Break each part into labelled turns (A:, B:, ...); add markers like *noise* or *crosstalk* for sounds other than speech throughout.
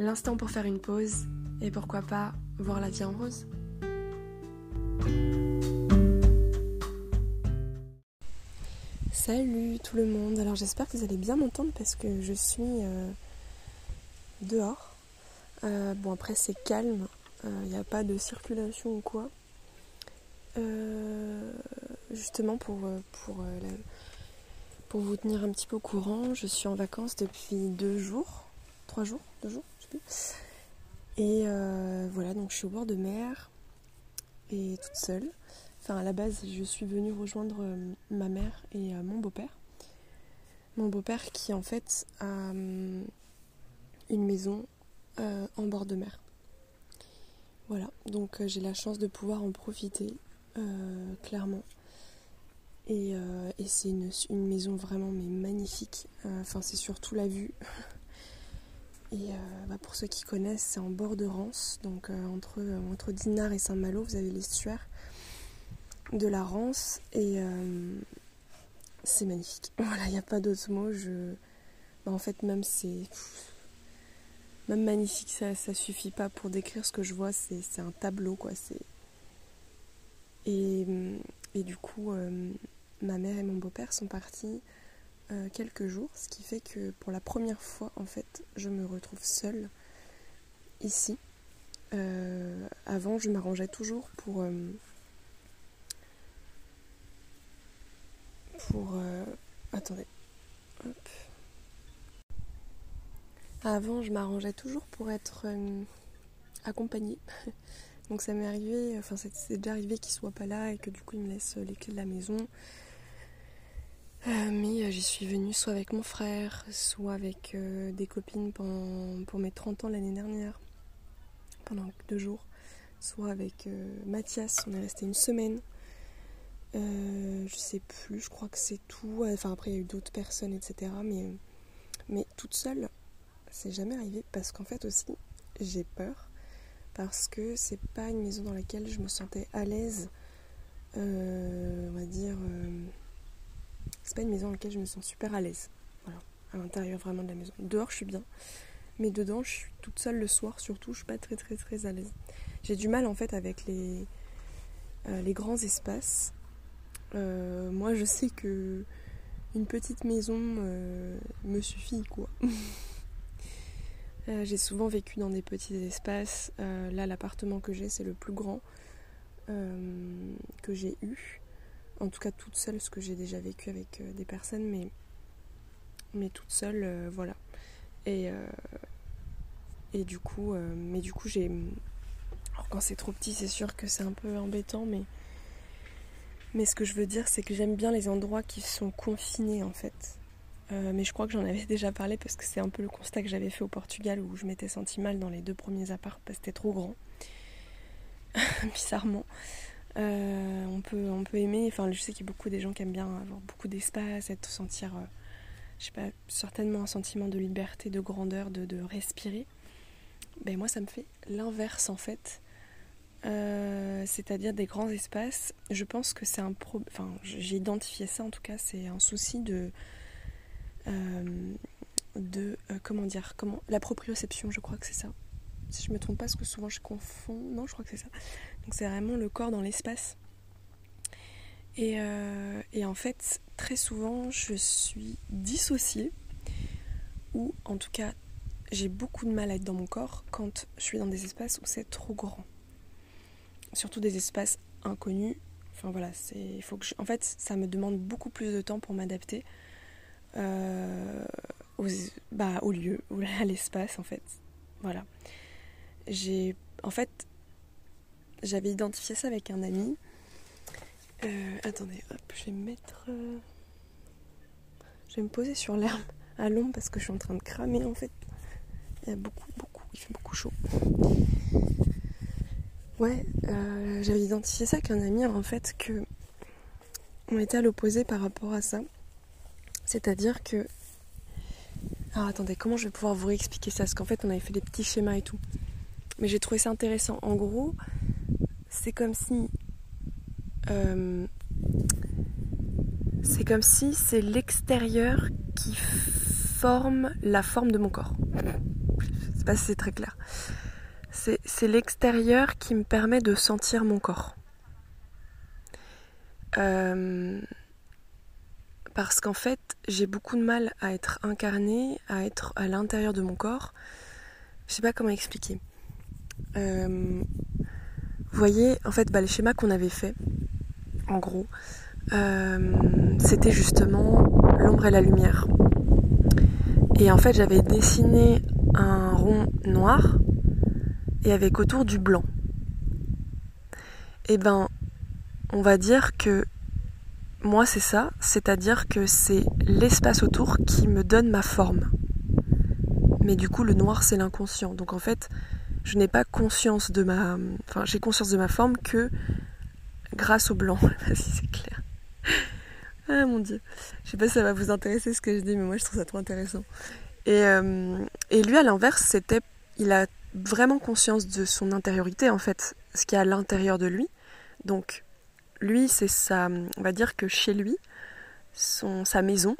A: L'instant pour faire une pause et pourquoi pas voir la vie en rose. Salut tout le monde, alors j'espère que vous allez bien m'entendre parce que je suis euh, dehors. Euh, bon après c'est calme, il euh, n'y a pas de circulation ou quoi. justement pour, pour, pour vous tenir un petit peu au courant, je suis en vacances depuis deux jours, trois jours, deux jours, Et voilà, donc je suis au bord de mer et toute seule. Enfin, à la base, je suis venue rejoindre euh, ma mère et euh, mon beau-père. Mon beau-père qui, en fait, a euh, une maison en bord de mer. Voilà, donc j'ai la chance de pouvoir en profiter, clairement. Et, c'est une, maison vraiment mais magnifique. Enfin, c'est surtout la vue. Et bah, pour ceux qui connaissent, c'est en bord de Rance, donc entre, entre Dinard et Saint-Malo, vous avez l'estuaire de la rance et euh, c'est magnifique. *laughs* Voilà, il n'y a pas d'autre mot. Je... Bah, en fait, même c'est. Même magnifique, ça, ça suffit pas pour décrire ce que je vois. C'est un tableau, quoi. Et, et, du coup, euh, ma mère et mon beau-père sont partis euh, quelques jours, ce qui fait que pour la première fois, en fait, je me retrouve seule ici. avant, je m'arrangeais toujours pour pour... Euh, attendez. Avant, je m'arrangeais toujours pour être euh, accompagnée. *laughs* Donc ça m'est arrivé, enfin c'est déjà arrivé qu'il soit pas là et que du coup il me laisse les clés de la maison. Euh, mais j'y suis venue soit avec mon frère, soit avec des copines pour mes 30 ans l'année dernière, pendant deux jours, soit avec Mathias, on est resté une semaine. Euh, je sais plus, je crois que c'est tout. Enfin, après, il y a eu d'autres personnes, etc. Mais, mais toute seule, c'est jamais arrivé parce qu'en fait aussi, j'ai peur. Parce que c'est pas une maison dans laquelle je me sentais à l'aise. Euh, on va dire. Euh, c'est pas une maison dans laquelle je me sens super à l'aise. Voilà, à l'intérieur vraiment de la maison. Dehors, je suis bien. Mais dedans, je suis toute seule le soir, surtout, je suis pas très très très à l'aise. J'ai du mal en fait avec les, les grands espaces euh, moi, je sais que une petite maison euh, me suffit, quoi. *laughs* Euh, j'ai souvent vécu dans des petits espaces. là, l'appartement que j'ai, c'est le plus grand que j'ai eu. En tout cas, toute seule, parce que j'ai déjà vécu avec des personnes, mais, toute seule, voilà. Et, et du coup, mais du coup, j'ai. Alors, quand c'est trop petit, c'est sûr que c'est un peu embêtant, mais mais ce que je veux dire, c'est que j'aime bien les endroits qui sont confinés en fait. Euh, mais je crois que j'en avais *laughs* déjà parlé parce que c'est un peu le constat que j'avais fait au Portugal où je m'étais senti mal dans les deux premiers apparts parce que c'était trop grand. *laughs* Bizarrement. Euh, on, peut, on peut aimer, enfin je sais qu'il y a beaucoup des gens qui aiment bien avoir beaucoup d'espace, être sentir, euh, je sais pas, certainement un sentiment de liberté, de grandeur, de, de respirer. Ben moi ça me fait l'inverse en fait. Euh, c'est-à-dire des grands espaces. Je pense que c'est un pro... Enfin, j'ai identifié ça en tout cas, c'est un souci de. De. Comment dire comment La proprioception, je crois que c'est ça. Si je me trompe pas, parce que souvent je confonds. Non, je crois que c'est ça. Donc c'est vraiment le corps dans l'espace. Et, et, en fait, très souvent, je suis dissociée, ou en tout cas, j'ai beaucoup de mal à être dans mon corps quand je suis dans des espaces où c'est trop grand surtout des espaces inconnus. Enfin voilà, c'est, faut que en fait, ça me demande beaucoup plus de temps pour m'adapter euh, bah, au lieu, *laughs* à l'espace en fait. Voilà. J'ai, en fait, j'avais identifié ça avec un ami. Euh, attendez, hop, je vais me mettre. Euh, je vais me poser sur l'herbe à l'ombre parce que je suis en train de cramer en fait. Il y a beaucoup, beaucoup, il fait beaucoup chaud. Ouais, euh, j'avais identifié ça qu'un ami en fait que on était à l'opposé par rapport à ça. C'est-à-dire que. Alors attendez, comment je vais pouvoir vous réexpliquer ça? Parce qu'en fait, on avait fait des petits schémas et tout. Mais j'ai trouvé ça intéressant. En gros, c'est comme si. Euh, c'est comme si c'est l'extérieur qui forme la forme de mon corps. Je sais pas si c'est très clair. C'est l'extérieur qui me permet de sentir mon corps. Euh, parce qu'en fait, j'ai beaucoup de mal à être incarnée, à être à l'intérieur de mon corps. Je sais pas comment expliquer. Euh, vous voyez, en fait, bah, les schémas qu'on avait fait, en gros, euh, c'était justement l'ombre et la lumière. Et en fait, j'avais dessiné un rond noir et avec autour du blanc. Et ben, on va dire que moi c'est ça, c'est-à-dire que c'est l'espace autour qui me donne ma forme. Mais du coup, le noir c'est l'inconscient. Donc en fait, je n'ai pas conscience de ma, enfin, j'ai conscience de ma forme que grâce au blanc. si *laughs* c'est clair. Ah mon dieu. Je sais pas si ça va vous intéresser ce que je dis, mais moi je trouve ça trop intéressant. Et, euh, et lui à l'inverse, c'était, il a vraiment conscience de son intériorité en fait, ce qu'il y a à l'intérieur de lui. Donc lui, c'est sa, on va dire que chez lui, son, sa maison.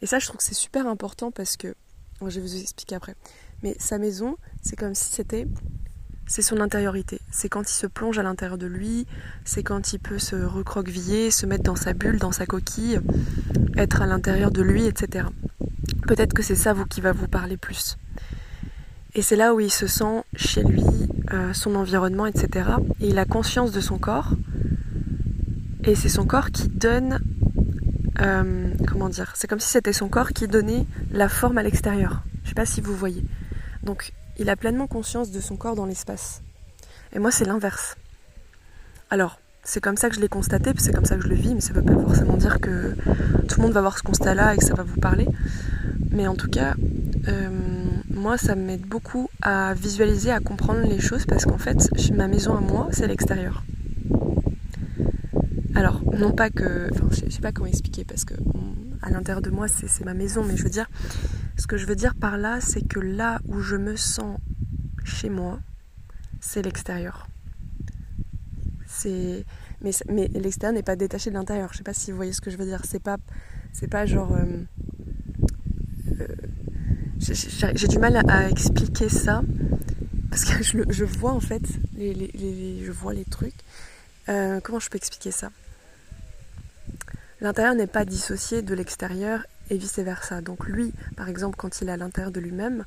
A: Et ça, je trouve que c'est super important parce que, je vais vous expliquer après. Mais sa maison, c'est comme si c'était c'est son intériorité. C'est quand il se plonge à l'intérieur de lui, c'est quand il peut se recroqueviller, se mettre dans sa bulle, dans sa coquille, être à l'intérieur de lui, etc. Peut-être que c'est ça vous qui va vous parler plus. Et c'est là où il se sent chez lui, euh, son environnement, etc. Et il a conscience de son corps. Et c'est son corps qui donne... Euh, comment dire C'est comme si c'était son corps qui donnait la forme à l'extérieur. Je sais pas si vous voyez. Donc il a pleinement conscience de son corps dans l'espace. Et moi, c'est l'inverse. Alors, c'est comme ça que je l'ai constaté, c'est comme ça que je le vis, mais ça ne veut pas forcément dire que tout le monde va voir ce constat-là et que ça va vous parler. Mais en tout cas, euh, moi, ça m'aide beaucoup à visualiser, à comprendre les choses, parce qu'en fait, ma maison à moi, c'est l'extérieur. Alors, non pas que. Enfin, je sais pas comment expliquer, parce que à l'intérieur de moi, c'est ma maison, mais je veux dire, ce que je veux dire par là, c'est que là où je me sens chez moi, c'est l'extérieur. C'est mais, l'extérieur n'est pas détaché de l'intérieur. Je sais pas si vous voyez ce que je veux dire. C'est pas c'est pas genre euh, euh, j'ai du mal à, expliquer ça parce que je, vois en fait les, les, je vois les trucs. Euh, comment je peux expliquer ça? L'intérieur n'est pas dissocié de l'extérieur et vice-versa. Donc lui, par exemple, quand il est à l'intérieur de lui-même,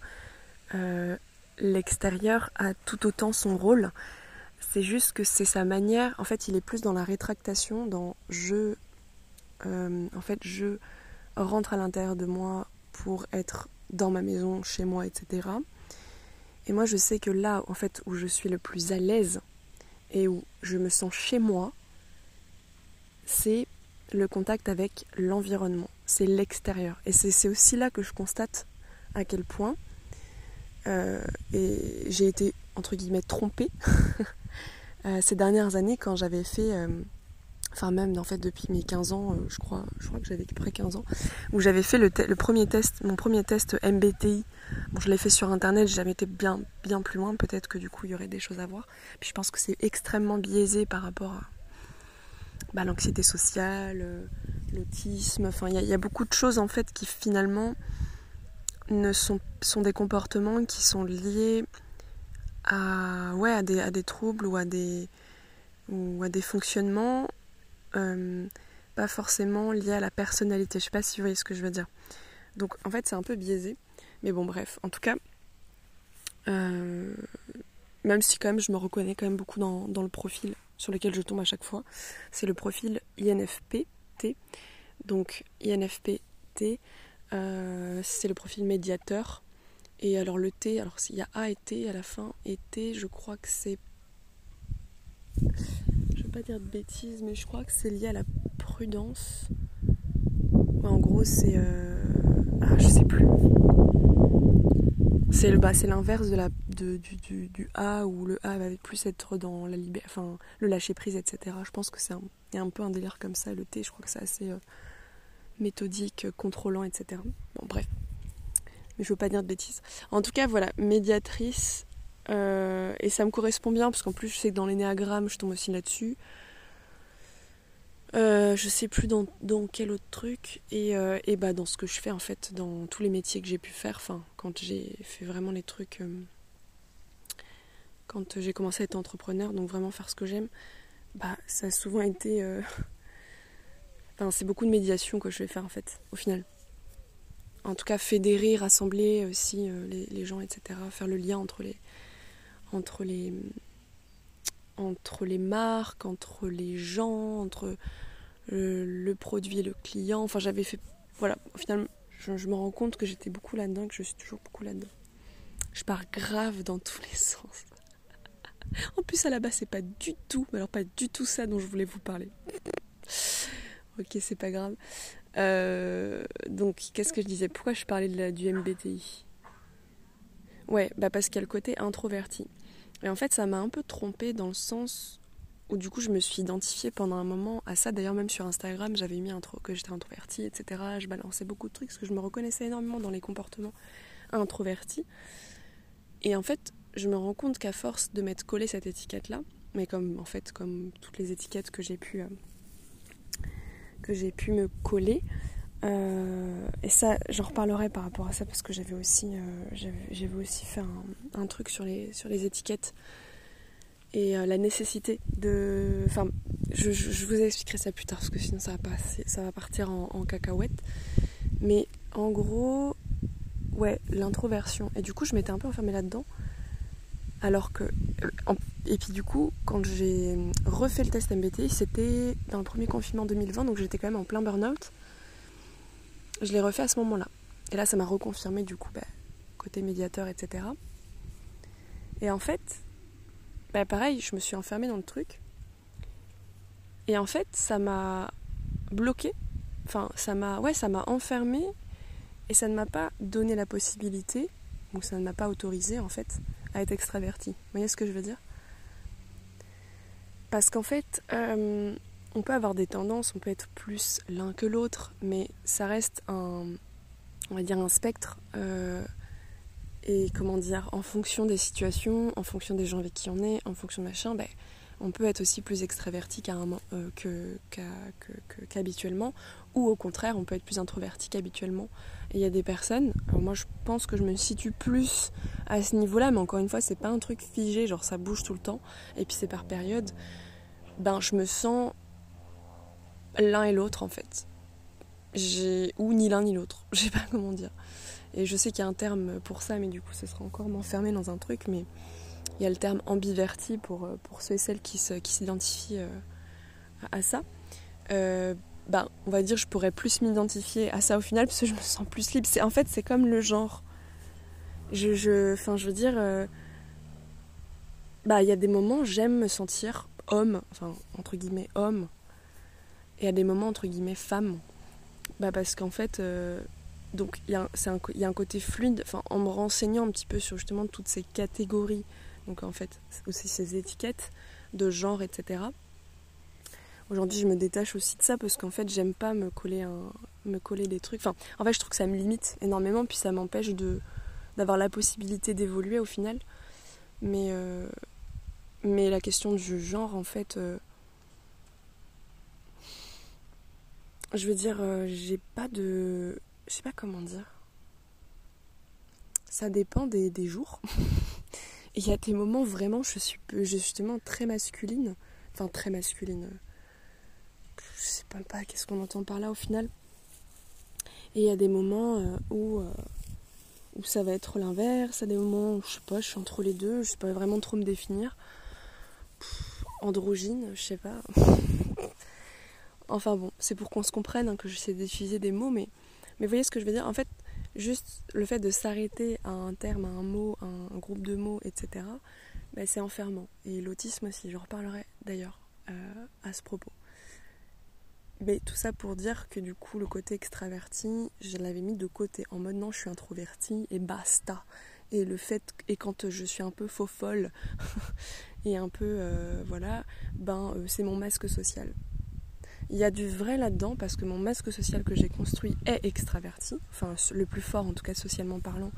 A: euh, l'extérieur a tout autant son rôle. C'est juste que c'est sa manière, en fait, il est plus dans la rétractation, dans je, euh, en fait, je rentre à l'intérieur de moi pour être dans ma maison, chez moi, etc. Et moi, je sais que là, en fait, où je suis le plus à l'aise et où je me sens chez moi, c'est le contact avec l'environnement, c'est l'extérieur. Et c'est aussi là que je constate à quel point euh, j'ai été entre guillemets trompée *laughs* euh, ces dernières années quand j'avais fait, euh, enfin même en fait depuis mes 15 ans, je crois, je crois que j'avais près 15 ans, où j'avais fait le, le, premier test, mon premier test MBTI. Bon, je l'ai fait sur internet, j'ai jamais été bien, bien plus loin, peut-être que du coup il y aurait des choses à voir. Puis je pense que c'est extrêmement biaisé par rapport à bah, l'anxiété sociale, euh, l'autisme, enfin il y, a beaucoup de choses en fait qui finalement ne sont, sont des comportements qui sont liés à, ouais, à, des, à des troubles ou à des, ou à des fonctionnements euh, pas forcément liés à la personnalité. Je sais pas si vous voyez ce que je veux dire. Donc en fait c'est un peu biaisé. Mais bon bref, en tout cas, euh, même si quand même je me reconnais quand même beaucoup dans, dans le profil sur lequel je tombe à chaque fois, c'est le profil INFPT. Donc INFPT, euh, c'est le profil médiateur. Et alors le T, alors s'il y a A et T à la fin, et T, je crois que c'est... Je vais pas dire de bêtises, mais je crois que c'est lié à la prudence. en gros, c'est... Euh... Ah, je sais plus. C'est le bah, l'inverse de la de, du, du, A où le A va plus être dans la liberté, enfin le lâcher prise, etc. Je pense que c'est un, y un peu un délire comme ça. Le T, je crois que c'est assez euh, méthodique, contrôlant, etc. Bon, bref. Mais je veux pas dire de bêtises. En tout cas, voilà, médiatrice. Euh, et ça me correspond bien parce qu'en plus, je sais que dans l'énéagramme, je tombe aussi là-dessus. Euh, je sais plus dans, dans, quel autre truc. Et, euh, et, bah dans ce que je fais en fait dans tous les métiers que j'ai pu faire enfin quand j'ai fait vraiment les trucs euh, quand j'ai commencé à être entrepreneur donc vraiment faire ce que j'aime bah ça a souvent été *laughs* enfin c'est beaucoup de médiation que je vais faire en fait au final. En tout cas fédérer rassembler aussi les, les, gens etc faire le lien entre les entre les entre les marques entre les gens entre le, le, produit et le client. Enfin, j'avais fait. Voilà, au final, je, je me rends compte que j'étais beaucoup là-dedans, que je suis toujours beaucoup là-dedans. Je pars grave dans tous les *laughs* sens. en plus, à la base, c'est pas du tout, alors pas du tout ça dont je voulais vous parler. ok, c'est pas grave. Euh, donc, qu'est-ce que je disais? Pourquoi je parlais du MBTI Ouais, bah parce qu'il y a le côté introverti. Et en fait, ça m'a un peu trompée dans le sens où du coup je me suis identifiée pendant un moment à ça. D'ailleurs même sur Instagram j'avais mis intro, que j'étais introvertie, etc. Je balançais beaucoup de trucs parce que je me reconnaissais énormément dans les comportements introvertis. Et en fait je me rends compte qu'à force de m'être collé cette étiquette-là, mais comme en fait comme toutes les étiquettes que j'ai pu, euh, que j'ai pu me coller, euh, et ça j'en reparlerai par rapport à ça parce que j'avais aussi, euh, aussi fait un, truc sur les, sur les étiquettes et euh, la nécessité de. Enfin, je, vous expliquerai ça plus tard parce que sinon ça va, passer, ça va partir en, en cacahuète. Mais en gros, ouais, l'introversion. Et du coup, je m'étais un peu enfermée là-dedans. Alors que. Et puis du coup, quand j'ai refait le test MBTI, c'était dans le premier confinement 2020, donc j'étais quand même en plein burn-out. Je l'ai refait à ce moment-là. Et là, ça m'a reconfirmé du coup, bah, côté médiateur, etc. Et en fait, bah pareil, je me suis enfermée dans le truc. Et en fait, ça m'a bloqué. Enfin, ça m'a ouais, ça m'a enfermée et ça ne m'a pas donné la possibilité, ou ça ne m'a pas autorisé en fait, à être extravertie. Vous voyez ce que je veux dire? Parce qu'en fait, euh, on peut avoir des tendances, on peut être plus l'un que l'autre, mais ça reste un, on va dire un spectre. Euh, et comment dire, en fonction des situations, en fonction des gens avec qui on est, en fonction de machin, ben, on peut être aussi plus extraverti euh, qu'habituellement, qu ou au contraire, on peut être plus introverti qu'habituellement. Et il y a des personnes, moi je pense que je me situe plus à ce niveau-là, mais encore une fois, c'est pas un truc figé, genre ça bouge tout le temps, et puis c'est par période. Ben, je me sens l'un et l'autre en fait. Ou ni l'un ni l'autre, *laughs* je sais pas comment dire. Et je sais qu'il y a un terme pour ça, mais du coup, ce sera encore m'enfermer dans un truc. Mais il y a le terme ambiverti pour, euh, pour ceux et celles qui, se, qui s'identifient euh, à ça. Bah, on va dire je pourrais plus m'identifier à ça au final parce que je me sens plus libre. C'est, en fait, c'est comme le genre. Je, je, enfin, je veux dire, bah, il y a des moments j'aime me sentir homme, enfin entre guillemets homme, et à des moments entre guillemets femme. Bah parce qu'en fait, euh, donc il y, a un côté fluide, en me renseignant un petit peu sur justement toutes ces catégories, donc en fait aussi ces étiquettes de genre, etc. Aujourd'hui je me détache aussi de ça parce qu'en fait j'aime pas me coller, un, me coller des trucs. Enfin, en fait je trouve que ça me limite énormément, puis ça m'empêche de d'avoir la possibilité d'évoluer au final. Mais, euh, mais la question du genre, en fait, euh, je veux dire, euh, j'ai pas de je sais pas comment dire. Ça dépend des, jours. *laughs* Il y a des moments vraiment, je suis justement très masculine. Enfin, très masculine. Je sais pas, qu'est-ce qu'on entend par là au final. Et il y a des moments euh, où, euh, où ça va être l'inverse. Il y a des moments où, je sais pas, je suis entre les deux. Je sais pas vraiment trop me définir. Pff, androgyne, je sais pas. *laughs* enfin bon, c'est pour qu'on se comprenne hein, que j'essaie d'utiliser des mots, mais vous voyez ce que je veux dire En fait, juste le fait de s'arrêter à un terme, à un mot, à un, groupe de mots, etc., ben c'est enfermant. Et l'autisme aussi, je reparlerai d'ailleurs euh, à ce propos. Mais tout ça pour dire que du coup, le côté extraverti, je l'avais mis de côté en mode non, je suis introverti et basta. Et le fait, et quand je suis un peu faux folle *laughs* et un peu, euh, voilà, ben euh, c'est mon masque social. Il y a du vrai là-dedans parce que mon masque social que j'ai construit est extraverti, enfin le plus fort en tout cas socialement parlant.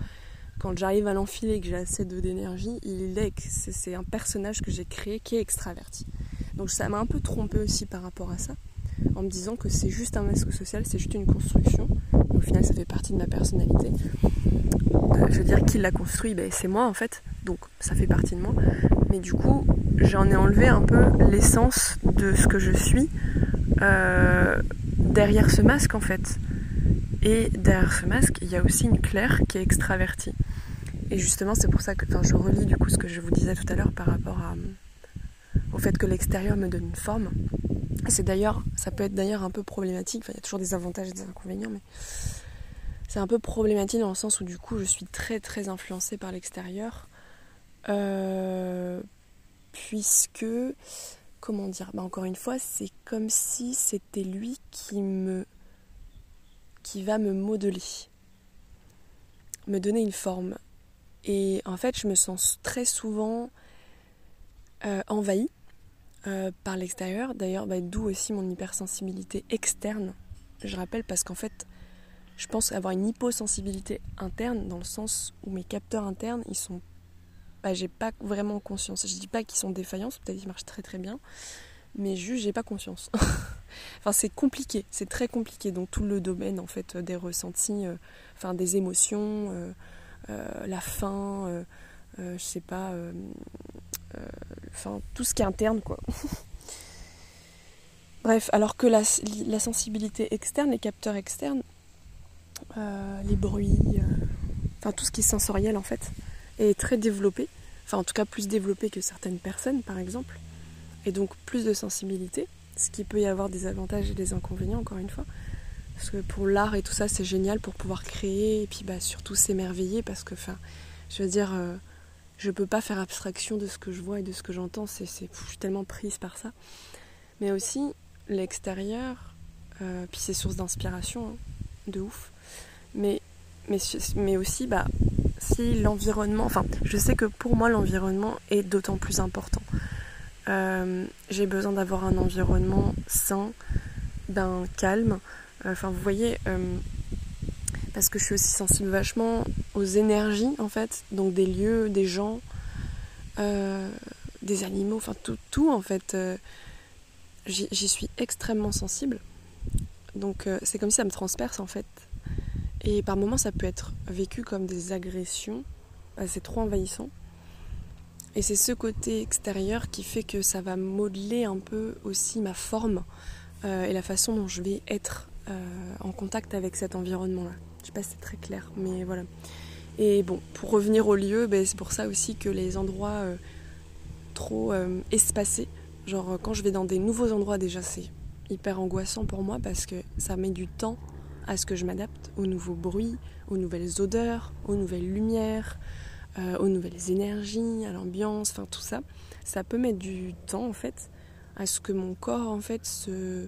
A: Quand j'arrive à l'enfiler et que j'ai assez d'énergie, il est, c'est un personnage que j'ai créé qui est extraverti. Donc ça m'a un peu trompé aussi par rapport à ça, en me disant que c'est juste un masque social, c'est juste une construction. Au final, ça fait partie de ma personnalité. Euh, je veux dire, qui l'a construit, ben, c'est moi en fait, donc ça fait partie de moi. Mais du coup, j'en ai enlevé un peu l'essence de ce que je suis euh, derrière ce masque en fait. Et derrière ce masque, il y a aussi une Claire qui est extravertie. Et justement, c'est pour ça que je relis du coup ce que je vous disais tout à l'heure par rapport à, au fait que l'extérieur me donne une forme. C'est d'ailleurs, ça peut être d'ailleurs un peu problématique. il y a toujours des avantages et des inconvénients, mais c'est un peu problématique dans le sens où du coup, je suis très très influencée par l'extérieur, euh, puisque comment dire bah Encore une fois, c'est comme si c'était lui qui me. qui va me modeler, me donner une forme. Et en fait, je me sens très souvent euh, envahie euh, par l'extérieur. D'ailleurs, bah, d'où aussi mon hypersensibilité externe. Je rappelle parce qu'en fait, je pense avoir une hyposensibilité interne dans le sens où mes capteurs internes, ils sont bah, j'ai pas vraiment conscience. Je dis pas qu'ils sont défaillants, peut-être qu'ils marchent très très bien, mais juste j'ai pas conscience. *laughs* enfin, c'est compliqué, c'est très compliqué. Donc tout le domaine en fait des ressentis, euh, enfin des émotions, euh, euh, la faim, je sais pas, enfin tout ce qui est interne quoi. *laughs* Bref, alors que la, la, sensibilité externe, les capteurs externes, les bruits, enfin tout ce qui est sensoriel en fait, est très développé, enfin en tout cas plus développé que certaines personnes par exemple, et donc plus de sensibilité, ce qui peut y avoir des avantages et des inconvénients encore une fois. Parce que pour l'art et tout ça, c'est génial pour pouvoir créer et puis bah, surtout s'émerveiller parce que, enfin, je veux dire, euh, je peux pas faire abstraction de ce que je vois et de ce que j'entends, c'est, je suis tellement prise par ça. Mais aussi, l'extérieur, euh, puis c'est source d'inspiration, hein, de ouf. Mais, mais, aussi, bah, si l'environnement, enfin, je sais que pour moi l'environnement est d'autant plus important. Euh, j'ai besoin d'avoir un environnement sain, ben calme. Euh, enfin, vous voyez, euh, parce que je suis aussi sensible vachement aux énergies en fait, donc des lieux, des gens, des animaux, enfin tout, tout en fait. J'y suis extrêmement sensible. Donc c'est comme si ça me transperce en fait. Et par moments, ça peut être vécu comme des agressions. C'est trop envahissant. Et c'est ce côté extérieur qui fait que ça va modeler un peu aussi ma forme euh, et la façon dont je vais être euh, en contact avec cet environnement-là. Je sais pas si c'est très clair, mais voilà. Et bon, pour revenir au lieu, ben, c'est pour ça aussi que les endroits euh, trop espacés, genre quand je vais dans des nouveaux endroits déjà, c'est hyper angoissant pour moi parce que ça met du temps à ce que je m'adapte aux nouveaux bruits, aux nouvelles odeurs, aux nouvelles lumières, euh, aux nouvelles énergies, à l'ambiance, enfin tout ça. Ça peut mettre du temps en fait à ce que mon corps en fait se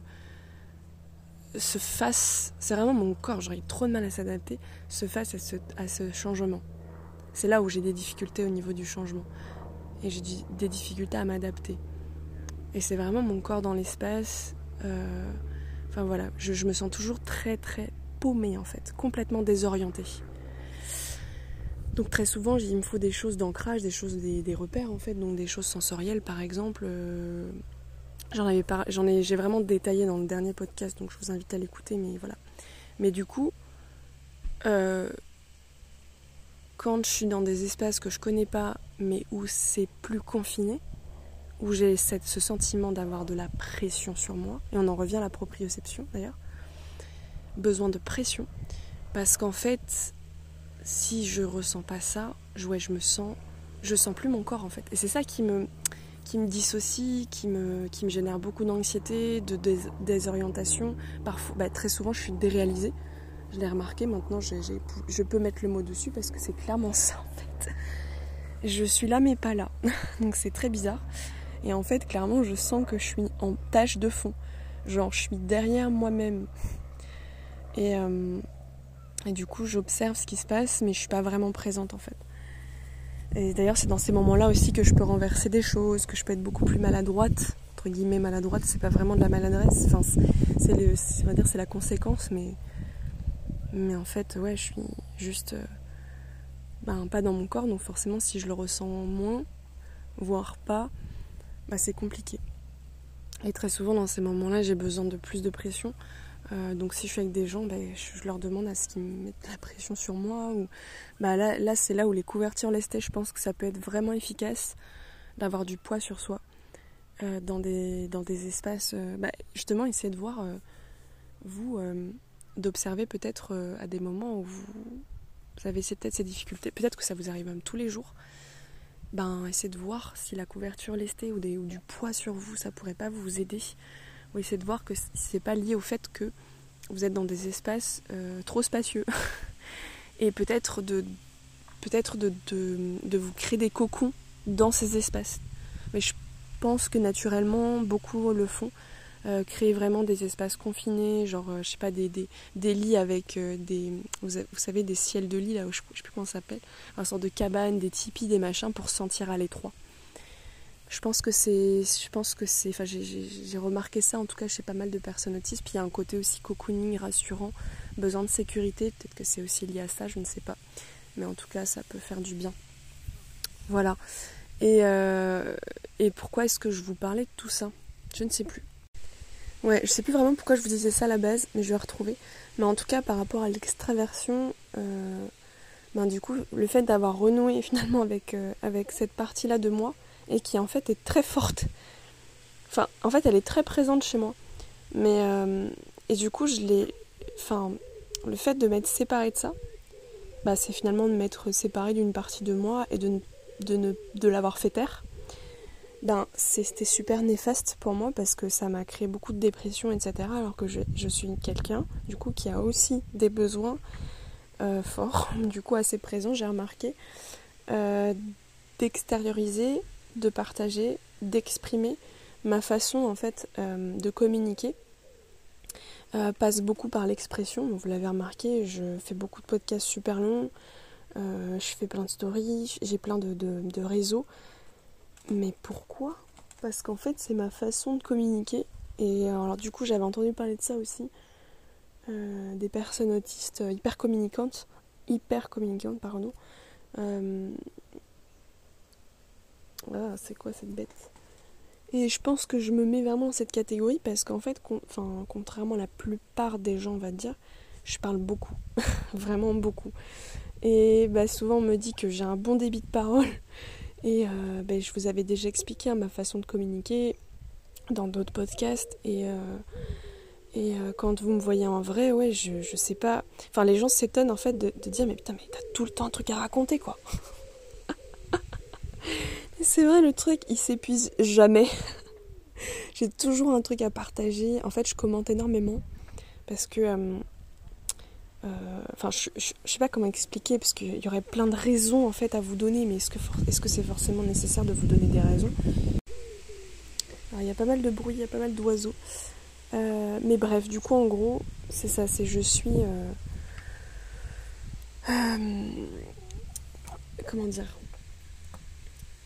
A: se fasse, c'est vraiment mon corps, j'aurais trop de mal à s'adapter, se fasse à ce, à ce changement. C'est là où j'ai des difficultés au niveau du changement. Et j'ai des difficultés à m'adapter. Et c'est vraiment mon corps dans l'espace. Euh, Enfin voilà, je, me sens toujours très très paumée en fait, complètement désorientée. Donc très souvent, il me faut des choses d'ancrage, des choses, des, repères en fait, donc des choses sensorielles par exemple. Euh, j'en ai, j'ai vraiment détaillé dans le dernier podcast, donc je vous invite à l'écouter, mais voilà. Mais du coup, euh, quand je suis dans des espaces que je connais pas, mais où c'est plus confiné, où j'ai ce sentiment d'avoir de la pression sur moi, et on en revient à la proprioception d'ailleurs, besoin de pression, parce qu'en fait, si je ressens pas ça, je, je me sens, je sens plus mon corps en fait, et c'est ça qui me, qui me dissocie, qui me, qui me génère beaucoup d'anxiété, de désorientation. Parfois, bah, très souvent, je suis déréalisée. Je l'ai remarqué. Maintenant, je peux mettre le mot dessus parce que c'est clairement ça en fait. Je suis là mais pas là. *laughs* Donc c'est très bizarre. Et en fait, clairement, je sens que je suis en tâche de fond. Genre, je suis derrière moi-même. Et, euh, et, du coup, j'observe ce qui se passe, mais je suis pas vraiment présente en fait. Et d'ailleurs, c'est dans ces moments-là aussi que je peux renverser des choses, que je peux être beaucoup plus maladroite. Entre guillemets, maladroite, c'est pas vraiment de la maladresse. Enfin, c'est, va dire, c'est la conséquence, mais, mais en fait, ouais, je suis juste euh, ben, pas dans mon corps, donc forcément, si je le ressens moins, voire pas, bah, c'est compliqué. Et très souvent, dans ces moments-là, j'ai besoin de plus de pression. Euh, donc si je suis avec des gens, ben, je, leur demande à ce qu'ils mettent la pression sur moi. Ou... Bah, là, c'est là où les couvertures lestées, je pense que ça peut être vraiment efficace d'avoir du poids sur soi. Euh, dans, des, dans des espaces... Euh, bah, justement, essayez de voir, vous, d'observer peut-être à des moments où vous, vous avez peut-être ces difficultés. Peut-être que ça vous arrive même tous les jours. Ben, essayez de voir si la couverture lestée ou, ou du poids sur vous, ça pourrait pas vous aider oui, c'est de voir que c'est pas lié au fait que vous êtes dans des espaces euh, trop spacieux. *laughs* et peut-être de, peut-être de, de, vous créer des cocons dans ces espaces. Mais je pense que naturellement, beaucoup le font. Euh, créer vraiment des espaces confinés, genre, euh, je sais pas, des, des, des lits avec des. Vous, savez, des ciels de lit, là, je, je sais plus comment ça s'appelle. Un sorte de cabane, des tipis, des machins pour se sentir à l'étroit. Je pense que c'est je pense que c'est enfin j'ai remarqué ça en tout cas chez pas mal de personnes autistes. Puis il y a un côté aussi cocooning rassurant besoin de sécurité. Peut-être que c'est aussi lié à ça je ne sais pas. Mais en tout cas ça peut faire du bien. Voilà. Et, euh, et pourquoi est-ce que je vous parlais de tout ça? Je ne sais plus ouais je sais plus vraiment pourquoi je vous disais ça à la base mais je vais retrouver mais en tout cas par rapport à l'extraversion euh, ben du coup le fait d'avoir renoué *laughs* finalement avec, euh, avec cette partie là de moi et qui en fait est très forte. Enfin, en fait, elle est très présente chez moi. Mais euh, et du coup, je l'ai. Enfin, le fait de m'être séparée de ça, bah, c'est finalement de m'être séparée d'une partie de moi et de, de, ne, de l'avoir fait taire. Ben, c'était super néfaste pour moi parce que ça m'a créé beaucoup de dépression, etc. Alors que je, suis quelqu'un, du coup, qui a aussi des besoins euh, forts, *laughs* du coup, assez présents, j'ai remarqué, euh, d'extérioriser de partager, d'exprimer ma façon en fait euh, de communiquer passe beaucoup par l'expression. Vous l'avez remarqué, je fais beaucoup de podcasts super longs, je fais plein de stories, j'ai plein de, réseaux. Mais pourquoi? Parce qu'en fait c'est ma façon de communiquer. Et alors du coup j'avais entendu parler de ça aussi. des personnes autistes hyper communicantes, hyper communicantes, pardon, ah, c'est quoi cette bête? Et je pense que je me mets vraiment dans cette catégorie parce qu'en fait, enfin, contrairement à la plupart des gens, on va dire, je parle beaucoup. *laughs* vraiment beaucoup. Et bah, souvent, on me dit que j'ai un bon débit de parole. Et euh, bah, je vous avais déjà expliqué hein, ma façon de communiquer dans d'autres podcasts. Et, euh, et euh, quand vous me voyez en vrai, ouais, je, je sais pas. Enfin, les gens s'étonnent en fait de, de dire Mais putain, mais t'as tout le temps un truc à raconter, quoi. *laughs* C'est vrai, le truc, il s'épuise jamais. *laughs* J'ai toujours un truc à partager. En fait, je commente énormément parce que. Euh, euh, enfin, je, je, sais pas comment expliquer parce qu'il y aurait plein de raisons en fait à vous donner, mais est-ce que c'est forcément nécessaire de vous donner des raisons? Il y a pas mal de bruit, il y a pas mal d'oiseaux. Euh, mais bref, du coup, en gros, c'est ça, c'est je suis. comment dire?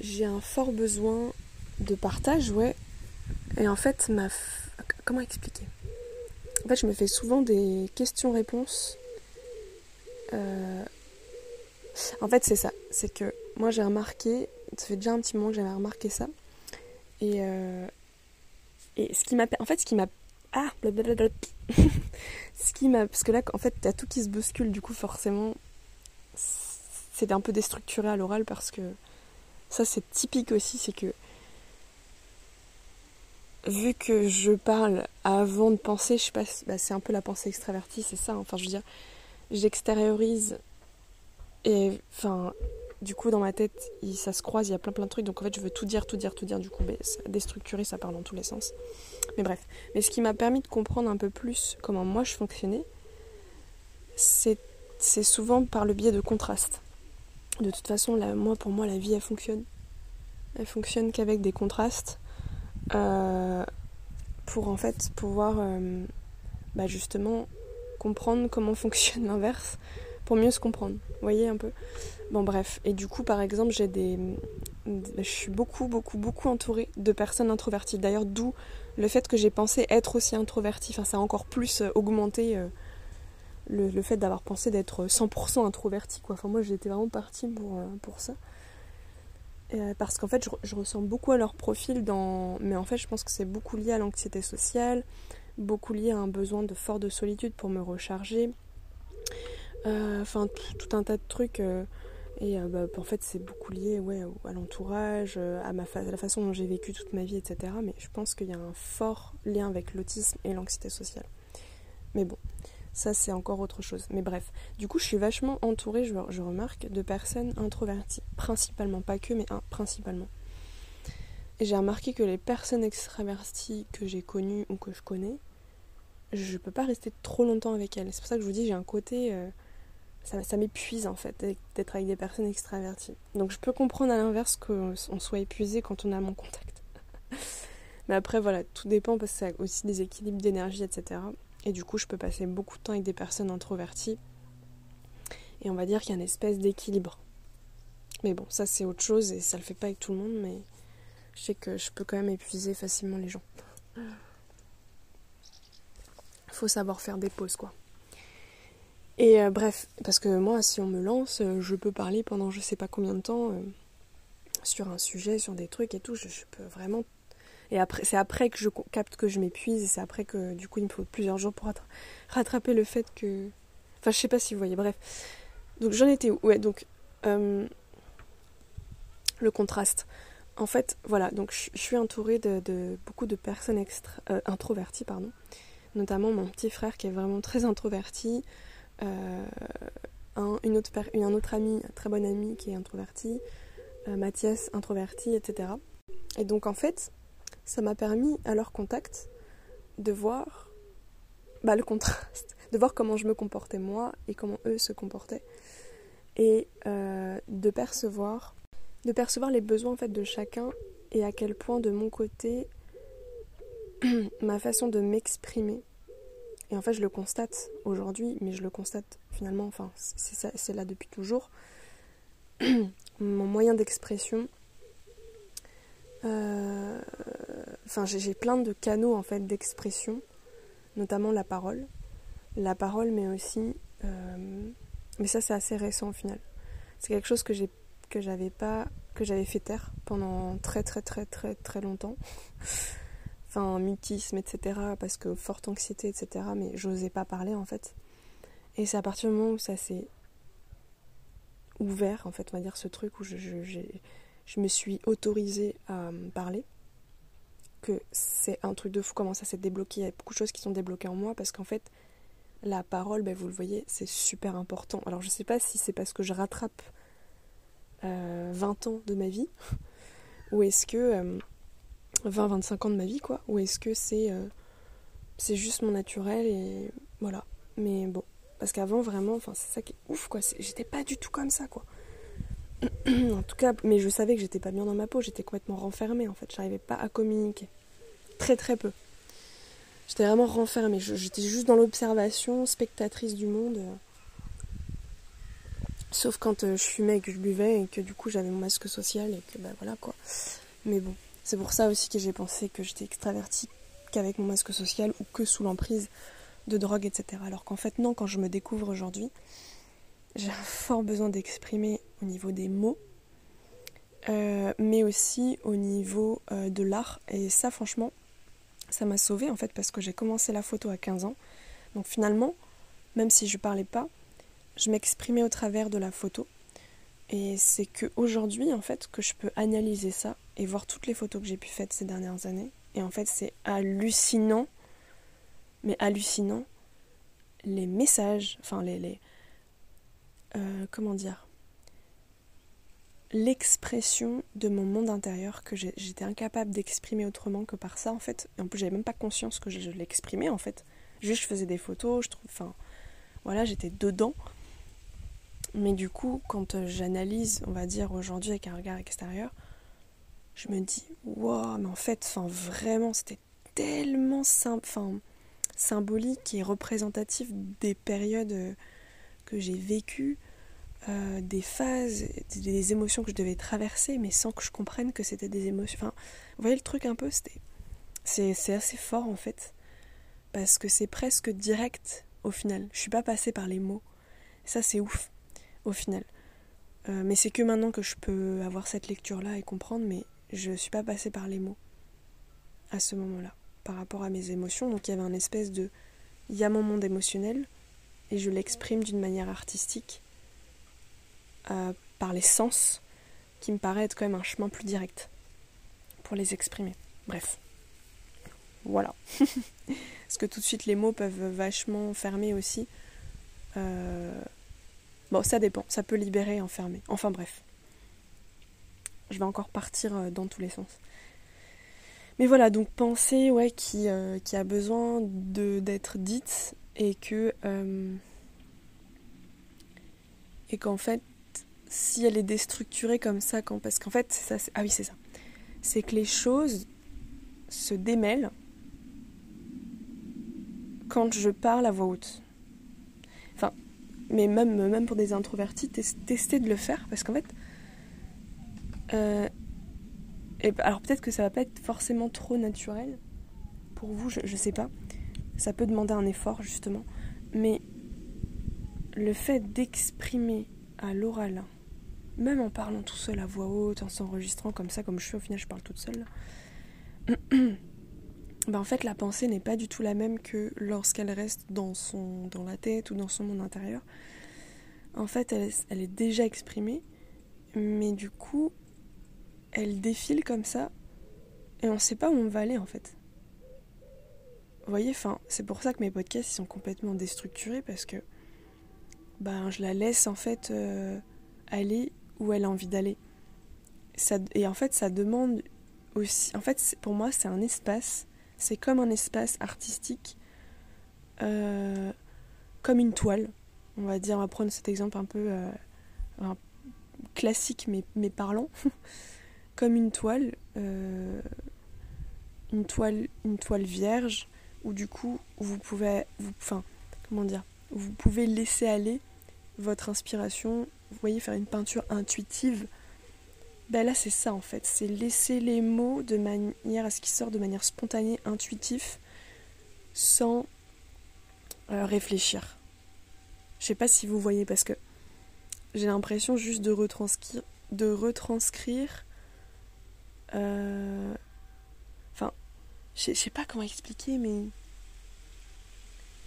A: J'ai un fort besoin de partage, ouais. Et en fait, ma. Comment expliquer? En fait, je me fais souvent des questions-réponses. Euh, en fait, c'est ça. C'est que moi, j'ai remarqué. Ça fait déjà un petit moment que j'avais remarqué ça. Et. Euh, ce qui m'a. En fait, ce qui m'a. Ah blablabla. *laughs* Ce qui m'a. Parce que là, en fait, t'as tout qui se bouscule, du coup, forcément. C'est un peu déstructuré à l'oral parce que ça, c'est typique aussi, c'est que vu que je parle avant de penser, je sais pas, bah, c'est un peu la pensée extravertie, c'est ça. Enfin, je veux dire, j'extériorise et enfin, du coup, dans ma tête, ça se croise, il y a plein plein de trucs. Donc en fait, je veux tout dire, tout dire, tout dire. Du coup, bah, déstructurer, ça parle dans tous les sens. Mais bref. Mais ce qui m'a permis de comprendre un peu plus comment moi je fonctionnais, c'est souvent par le biais de contrastes. De toute façon, moi, pour moi, la vie, elle fonctionne. Elle fonctionne qu'avec des contrastes euh, pour en fait pouvoir euh, bah, justement comprendre comment fonctionne *laughs* l'inverse. pour mieux se comprendre. Vous voyez un peu? Bon bref, et du coup par exemple j'ai des... Je suis beaucoup, beaucoup, beaucoup entourée de personnes introverties. D'ailleurs d'où le fait que j'ai pensé être aussi introvertie. Enfin ça a encore plus euh, augmenté euh, le, fait d'avoir pensé d'être 100% introvertie. Quoi. Enfin moi j'étais vraiment partie pour, euh, pour ça. parce qu'en fait je, je, ressens beaucoup à leur profil dans... Mais en fait je pense que c'est beaucoup lié à l'anxiété sociale, beaucoup lié à un besoin de fort de solitude pour me recharger. Enfin tout, un tas de trucs et euh, bah, en fait, c'est beaucoup lié ouais, à l'entourage, euh, à, la façon dont j'ai vécu toute ma vie, etc. Mais je pense qu'il y a un fort lien avec l'autisme et l'anxiété sociale. Mais bon, ça c'est encore autre chose. Mais bref, du coup, je suis vachement entourée, je, je remarque, de personnes introverties. Principalement, pas que, mais principalement. J'ai remarqué que les personnes extraverties que j'ai connues ou que je connais, je peux pas rester trop longtemps avec elles. C'est pour ça que je vous dis, j'ai un côté. Euh, ça, m'épuise en fait d'être avec des personnes extraverties. Donc je peux comprendre à l'inverse qu'on soit épuisé quand on a mon contact. *laughs* Mais après voilà, tout dépend parce que c'est aussi des équilibres d'énergie, etc. Et du coup je peux passer beaucoup de temps avec des personnes introverties. Et on va dire qu'il y a une espèce d'équilibre. Mais bon, ça c'est autre chose et ça le fait pas avec tout le monde, mais je sais que je peux quand même épuiser facilement les gens. Faut savoir faire des pauses quoi. Et euh, bref, parce que moi, si on me lance, euh, je peux parler pendant je sais pas combien de temps euh, sur un sujet, sur des trucs et tout. Je, peux vraiment. Et après, c'est après que je capte que je m'épuise et c'est après que du coup il me faut plusieurs jours pour rattraper le fait que. Enfin, je sais pas si vous voyez. Bref. Donc j'en étais où? Ouais, donc le contraste. En fait, voilà. Donc je, suis entourée de, beaucoup de personnes extra, introverties, pardon. Notamment mon petit frère qui est vraiment très introverti. Euh, un, autre, ami, un très bon ami qui est introverti, euh, Mathias introverti, etc. Et donc en fait, ça m'a permis à leur contact de voir bah, le contraste, de voir comment je me comportais moi et comment eux se comportaient, et euh, de percevoir, de percevoir les besoins en fait de chacun et à quel point de mon côté *clears throat* ma façon de m'exprimer et en fait, je le constate aujourd'hui, mais je le constate finalement, enfin, c'est là depuis toujours. *clears throat* Mon moyen d'expression. Euh, enfin, j'ai plein de canaux en fait d'expression, notamment la parole. La parole, mais aussi. Euh, mais ça, c'est assez récent au final. C'est quelque chose que j'ai que j'avais pas que j'avais fait taire pendant très très très très très longtemps *laughs* enfin mutisme, etc. Parce que forte anxiété, etc. Mais j'osais pas parler en fait. Et c'est à partir du moment où ça s'est ouvert, en fait, on va dire ce truc où je, je, me suis autorisée à parler, que c'est un truc de fou comment ça s'est débloqué. Il y a beaucoup de choses qui sont débloquées en moi parce qu'en fait, la parole, ben, vous le voyez, c'est super important. Alors je sais pas si c'est parce que je rattrape 20 euh, ans de ma vie ou est-ce que euh, 20-25 ans de ma vie, quoi Ou est-ce que c'est euh, c'est juste mon naturel et voilà. Mais bon, parce qu'avant, vraiment, c'est ça qui est ouf, quoi. J'étais pas du tout comme ça, quoi. *clears throat* en tout cas, mais je savais que j'étais pas bien dans ma peau, j'étais complètement renfermée, en fait. J'arrivais pas à communiquer. Très, très peu. J'étais vraiment renfermée. J'étais juste dans l'observation, spectatrice du monde. Sauf quand euh, je fumais et que je buvais et que du coup j'avais mon masque social et que bah voilà quoi. Mais bon, c'est pour ça aussi que j'ai pensé que j'étais extravertie qu'avec mon masque social ou que sous l'emprise de drogue, etc. Alors qu'en fait, non, quand je me découvre aujourd'hui, j'ai un *laughs* fort besoin d'exprimer au niveau des mots, euh, mais aussi au niveau euh, de l'art. Et ça, franchement, ça m'a sauvée en fait parce que j'ai commencé la photo à 15 ans. Donc finalement, même si je parlais pas, je m'exprimais au travers de la photo. Et c'est qu'aujourd'hui, en fait, que je peux analyser ça et voir toutes les photos que j'ai pu faire ces dernières années. Et en fait, c'est hallucinant, mais hallucinant, les messages, enfin les... euh, comment dire L'expression de mon monde intérieur que j'étais incapable d'exprimer autrement que par ça, en fait. Et en plus, j'avais même pas conscience que je, l'exprimais, en fait. Juste, je faisais des photos, je trouve... Enfin, voilà, j'étais dedans. Mais du coup, quand euh, j'analyse, on va dire aujourd'hui avec un regard extérieur, je me dis, waouh, mais en fait, enfin, vraiment, c'était tellement simple, symbolique et représentatif des périodes euh, que j'ai vécu euh, des phases, des émotions que je devais traverser, mais sans que je comprenne que c'était des émotions. Enfin, vous voyez le truc un peu, c'est, c'est assez fort en fait, parce que c'est presque direct au final. Je suis pas passée par les mots. Ça, c'est ouf au final. Euh, mais c'est que maintenant que je peux avoir cette lecture-là et comprendre, mais je suis pas passée par les mots à ce moment-là, par rapport à mes émotions. Donc il y avait un espèce de. Il y a mon monde émotionnel, et je l'exprime d'une manière artistique, euh, par les sens, qui me paraît être quand même un chemin plus direct pour les exprimer. Bref. Voilà. *laughs* Parce que tout de suite les mots peuvent vachement fermer aussi. Euh, bon, ça dépend. Ça peut libérer, enfermer. Enfin bref. Je vais encore partir euh, dans tous les sens. Mais voilà, donc penser ouais, qui, euh, qui a besoin d'être dite et que. et qu'en fait, si elle est déstructurée comme ça, quand, parce qu'en fait, ça, ah oui, c'est ça. C'est que les choses se démêlent quand je parle à voix haute. Mais même, même pour des introvertis, tester de le faire parce qu'en fait. Euh, alors peut-être que ça va pas être forcément trop naturel pour vous, je, je sais pas. Ça peut demander un effort justement. Mais le fait d'exprimer à l'oral, même en parlant tout seul à voix haute, en s'enregistrant comme ça, comme je fais au final, je parle toute seule. *clears throat* bah en fait la pensée n'est pas du tout la même que lorsqu'elle reste dans, son, dans la tête ou dans son monde intérieur. En fait, elle, est déjà exprimée, mais du coup, elle défile comme ça, et on ne sait pas où on va aller en fait. Vous voyez, enfin, c'est pour ça que mes podcasts sont complètement déstructurés parce que ben, je la laisse en fait euh, aller où elle a envie d'aller. et en fait, ça demande aussi. En fait, pour moi, c'est un espace c'est comme un espace artistique, euh, comme une toile. On va dire, on va prendre cet exemple un peu euh, classique mais, parlant. *laughs* comme une toile, euh, une toile, une toile vierge, où du coup vous pouvez, comment dire, vous pouvez laisser aller votre inspiration. Vous voyez, faire une peinture intuitive ben là c'est ça en fait, c'est laisser les mots de manière à ce qu'ils sortent de manière spontanée, intuitive, sans euh, réfléchir. Je sais pas si vous voyez parce que j'ai l'impression juste de retranscrire, de retranscrire. Euh, enfin, je sais pas comment expliquer, mais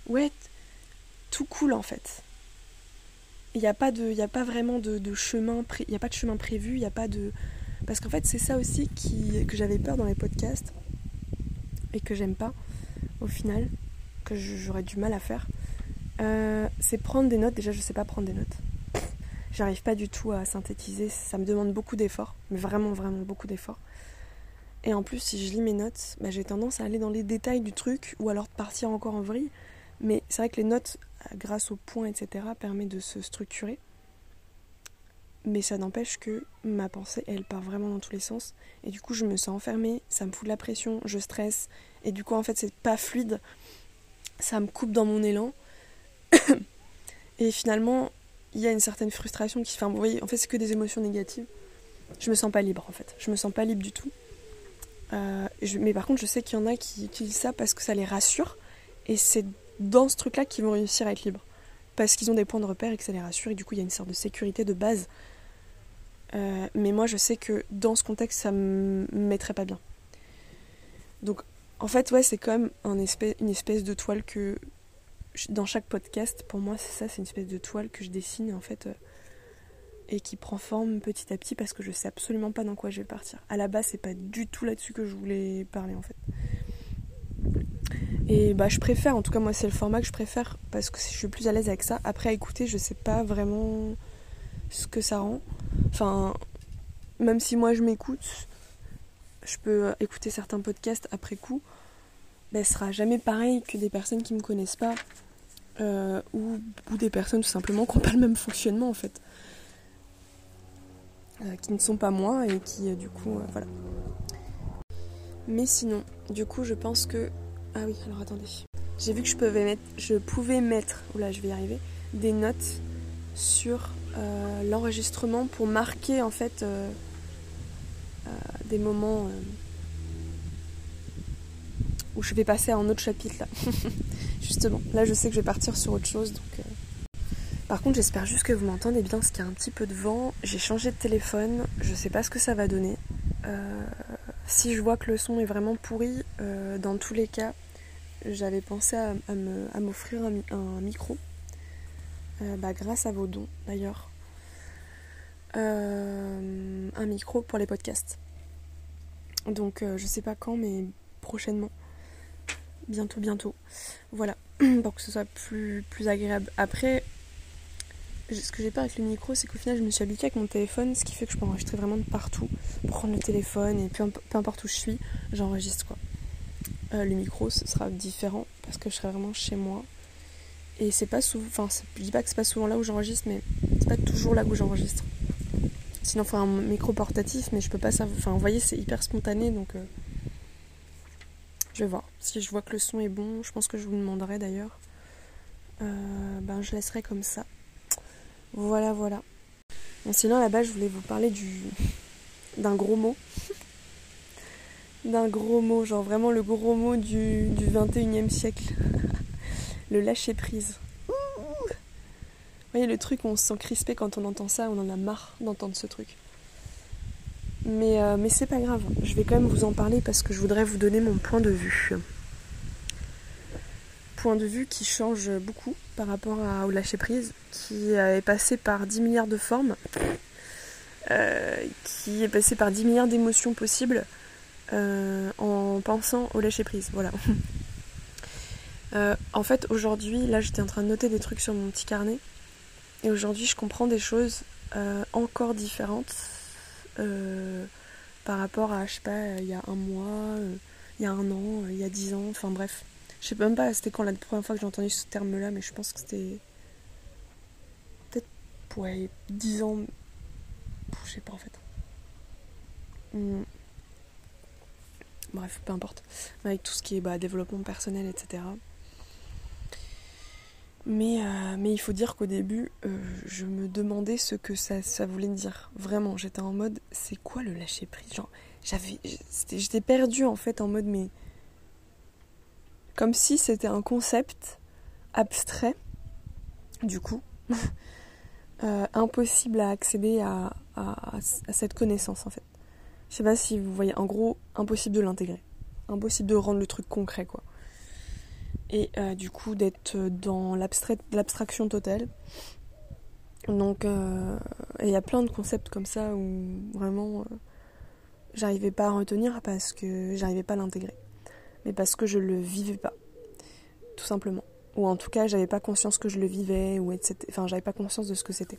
A: ouais, tout cool en fait il n'y a pas de, a vraiment de, chemin, il a pas de chemin prévu, il n'y a pas de, parce qu'en fait c'est ça aussi que j'avais peur dans les podcasts et que j'aime pas au final, que j'aurais du mal à faire. Euh, c'est prendre des notes. Déjà je sais pas prendre des notes. J'arrive pas du tout à synthétiser, ça me demande beaucoup d'efforts, mais vraiment vraiment beaucoup d'efforts. Et en plus, si je lis mes notes, bah, j'ai tendance à aller dans les détails du truc ou alors de partir encore en vrille. Mais c'est vrai que les notes, grâce aux points, etc., permet de se structurer. Mais ça n'empêche que ma pensée, elle part vraiment dans tous les sens. Et du coup, je me sens enfermée, ça me fout de la pression, je stresse. Et du coup, en fait, c'est pas fluide. Ça me coupe dans mon élan. *coughs* et finalement, il y a une certaine frustration qui. Enfin, vous voyez, en fait, c'est que des émotions négatives. Je me sens pas libre, en fait. Je me sens pas libre du tout. Euh, mais par contre, je sais qu'il y en a qui utilisent ça parce que ça les rassure. Et c'est dans ce truc-là qu'ils vont réussir à être libres. Parce qu'ils ont des points de repère et que ça les rassure, et du coup il y a une sorte de sécurité de base. Euh, mais moi je sais que dans ce contexte ça me mettrait pas bien. Donc en fait ouais c'est comme un une espèce de toile que dans chaque podcast pour moi c'est ça c'est une espèce de toile que je dessine en fait euh, et qui prend forme petit à petit parce que je sais absolument pas dans quoi je vais partir. À la base c'est pas du tout là-dessus que je voulais parler en fait. Et bah je préfère, en tout cas moi c'est le format que je préfère parce que je suis plus à l'aise avec ça. Après écouter, je sais pas vraiment ce que ça rend. Enfin, même si moi je m'écoute, je peux écouter certains podcasts après coup, ben, ce sera jamais pareil que des personnes qui me connaissent pas euh, ou, des personnes tout simplement *laughs* qui n'ont pas le même fonctionnement en fait. Euh, qui ne sont pas moi et qui euh, du coup voilà. Mais sinon, du coup je pense que ah oui, alors attendez. J'ai vu que je pouvais mettre, je pouvais mettre, je vais y arriver, des notes sur l'enregistrement pour marquer en fait des moments où je vais passer à un autre chapitre là. *laughs* Justement, là je sais que je vais partir sur autre chose donc. Par contre, j'espère juste que vous m'entendez bien parce qu'il y a un petit peu de vent. J'ai changé de téléphone, je sais pas ce que ça va donner. si je vois que le son est vraiment pourri, dans tous les cas, j'avais pensé à, m'offrir un, micro, euh, bah, grâce à vos dons d'ailleurs. Euh, un micro pour les podcasts. Donc euh, je sais pas quand, mais prochainement. Bientôt, bientôt. Voilà, *clears throat* pour que ce soit plus, plus agréable. Après, ce que j'ai peur avec le micro, c'est qu'au final, je me suis habituée avec mon téléphone, ce qui fait que je peux enregistrer vraiment de partout. Prendre le téléphone et peu, peu importe où je suis, j'enregistre quoi. Euh, le micro ce sera différent parce que je serai vraiment chez moi. Et c'est pas souvent, enfin je dis pas que c'est pas souvent là où j'enregistre, mais c'est pas toujours là où j'enregistre. Sinon faut un micro portatif, mais je peux pas savoir. Enfin vous voyez c'est hyper spontané donc euh, je vais voir. Si je vois que le son est bon, je pense que je vous demanderai d'ailleurs. Euh, ben je laisserai comme ça. Voilà voilà. Bon sinon base je voulais vous parler du d'un gros mot d'un gros mot, genre vraiment le gros mot du, du 21e siècle. *laughs* le lâcher prise. Vous voyez le truc on se sent crispé quand on entend ça, on en a marre d'entendre ce truc. Mais, euh, mais c'est pas grave, je vais quand même vous en parler parce que je voudrais vous donner mon point de vue. Point de vue qui change beaucoup par rapport au lâcher prise, qui est passé par 10 milliards de formes, euh, qui est passé par 10 milliards d'émotions possibles, euh, en pensant au lâcher prise. Voilà. *laughs* Euh, en fait, aujourd'hui, là, j'étais en train de noter des trucs sur mon petit carnet. Et aujourd'hui, je comprends des choses euh, encore différentes par rapport à, je sais pas, il y a un mois, il y a un an, il y a dix ans, enfin bref. Je sais même pas c'était quand la première fois que j'ai entendu ce terme-là, mais je pense que c'était. Peut-être, ouais, dix ans. Je sais pas en fait. Hmm. Bref, peu importe. Avec tout ce qui est bah, développement personnel, etc. Mais, euh, mais il faut dire qu'au début, euh, je me demandais ce que ça, ça voulait dire. Vraiment, j'étais en mode, c'est quoi le lâcher prise? Genre, j'avais, j'étais perdue en fait en mode, mais comme si c'était un concept abstrait, du coup, *laughs* euh, impossible à accéder à, à, à cette connaissance en fait. Je sais pas si vous voyez, en gros, impossible de l'intégrer. Impossible de rendre le truc concret, quoi. Et euh, du coup, d'être dans l'abstraction totale. Donc, euh, il y a plein de concepts comme ça où vraiment euh, j'arrivais pas à retenir parce que j'arrivais pas à l'intégrer. Mais parce que je le vivais pas. Tout simplement. Ou en tout cas, j'avais pas conscience que je le vivais, ou etc. Enfin, j'avais pas conscience de ce que c'était.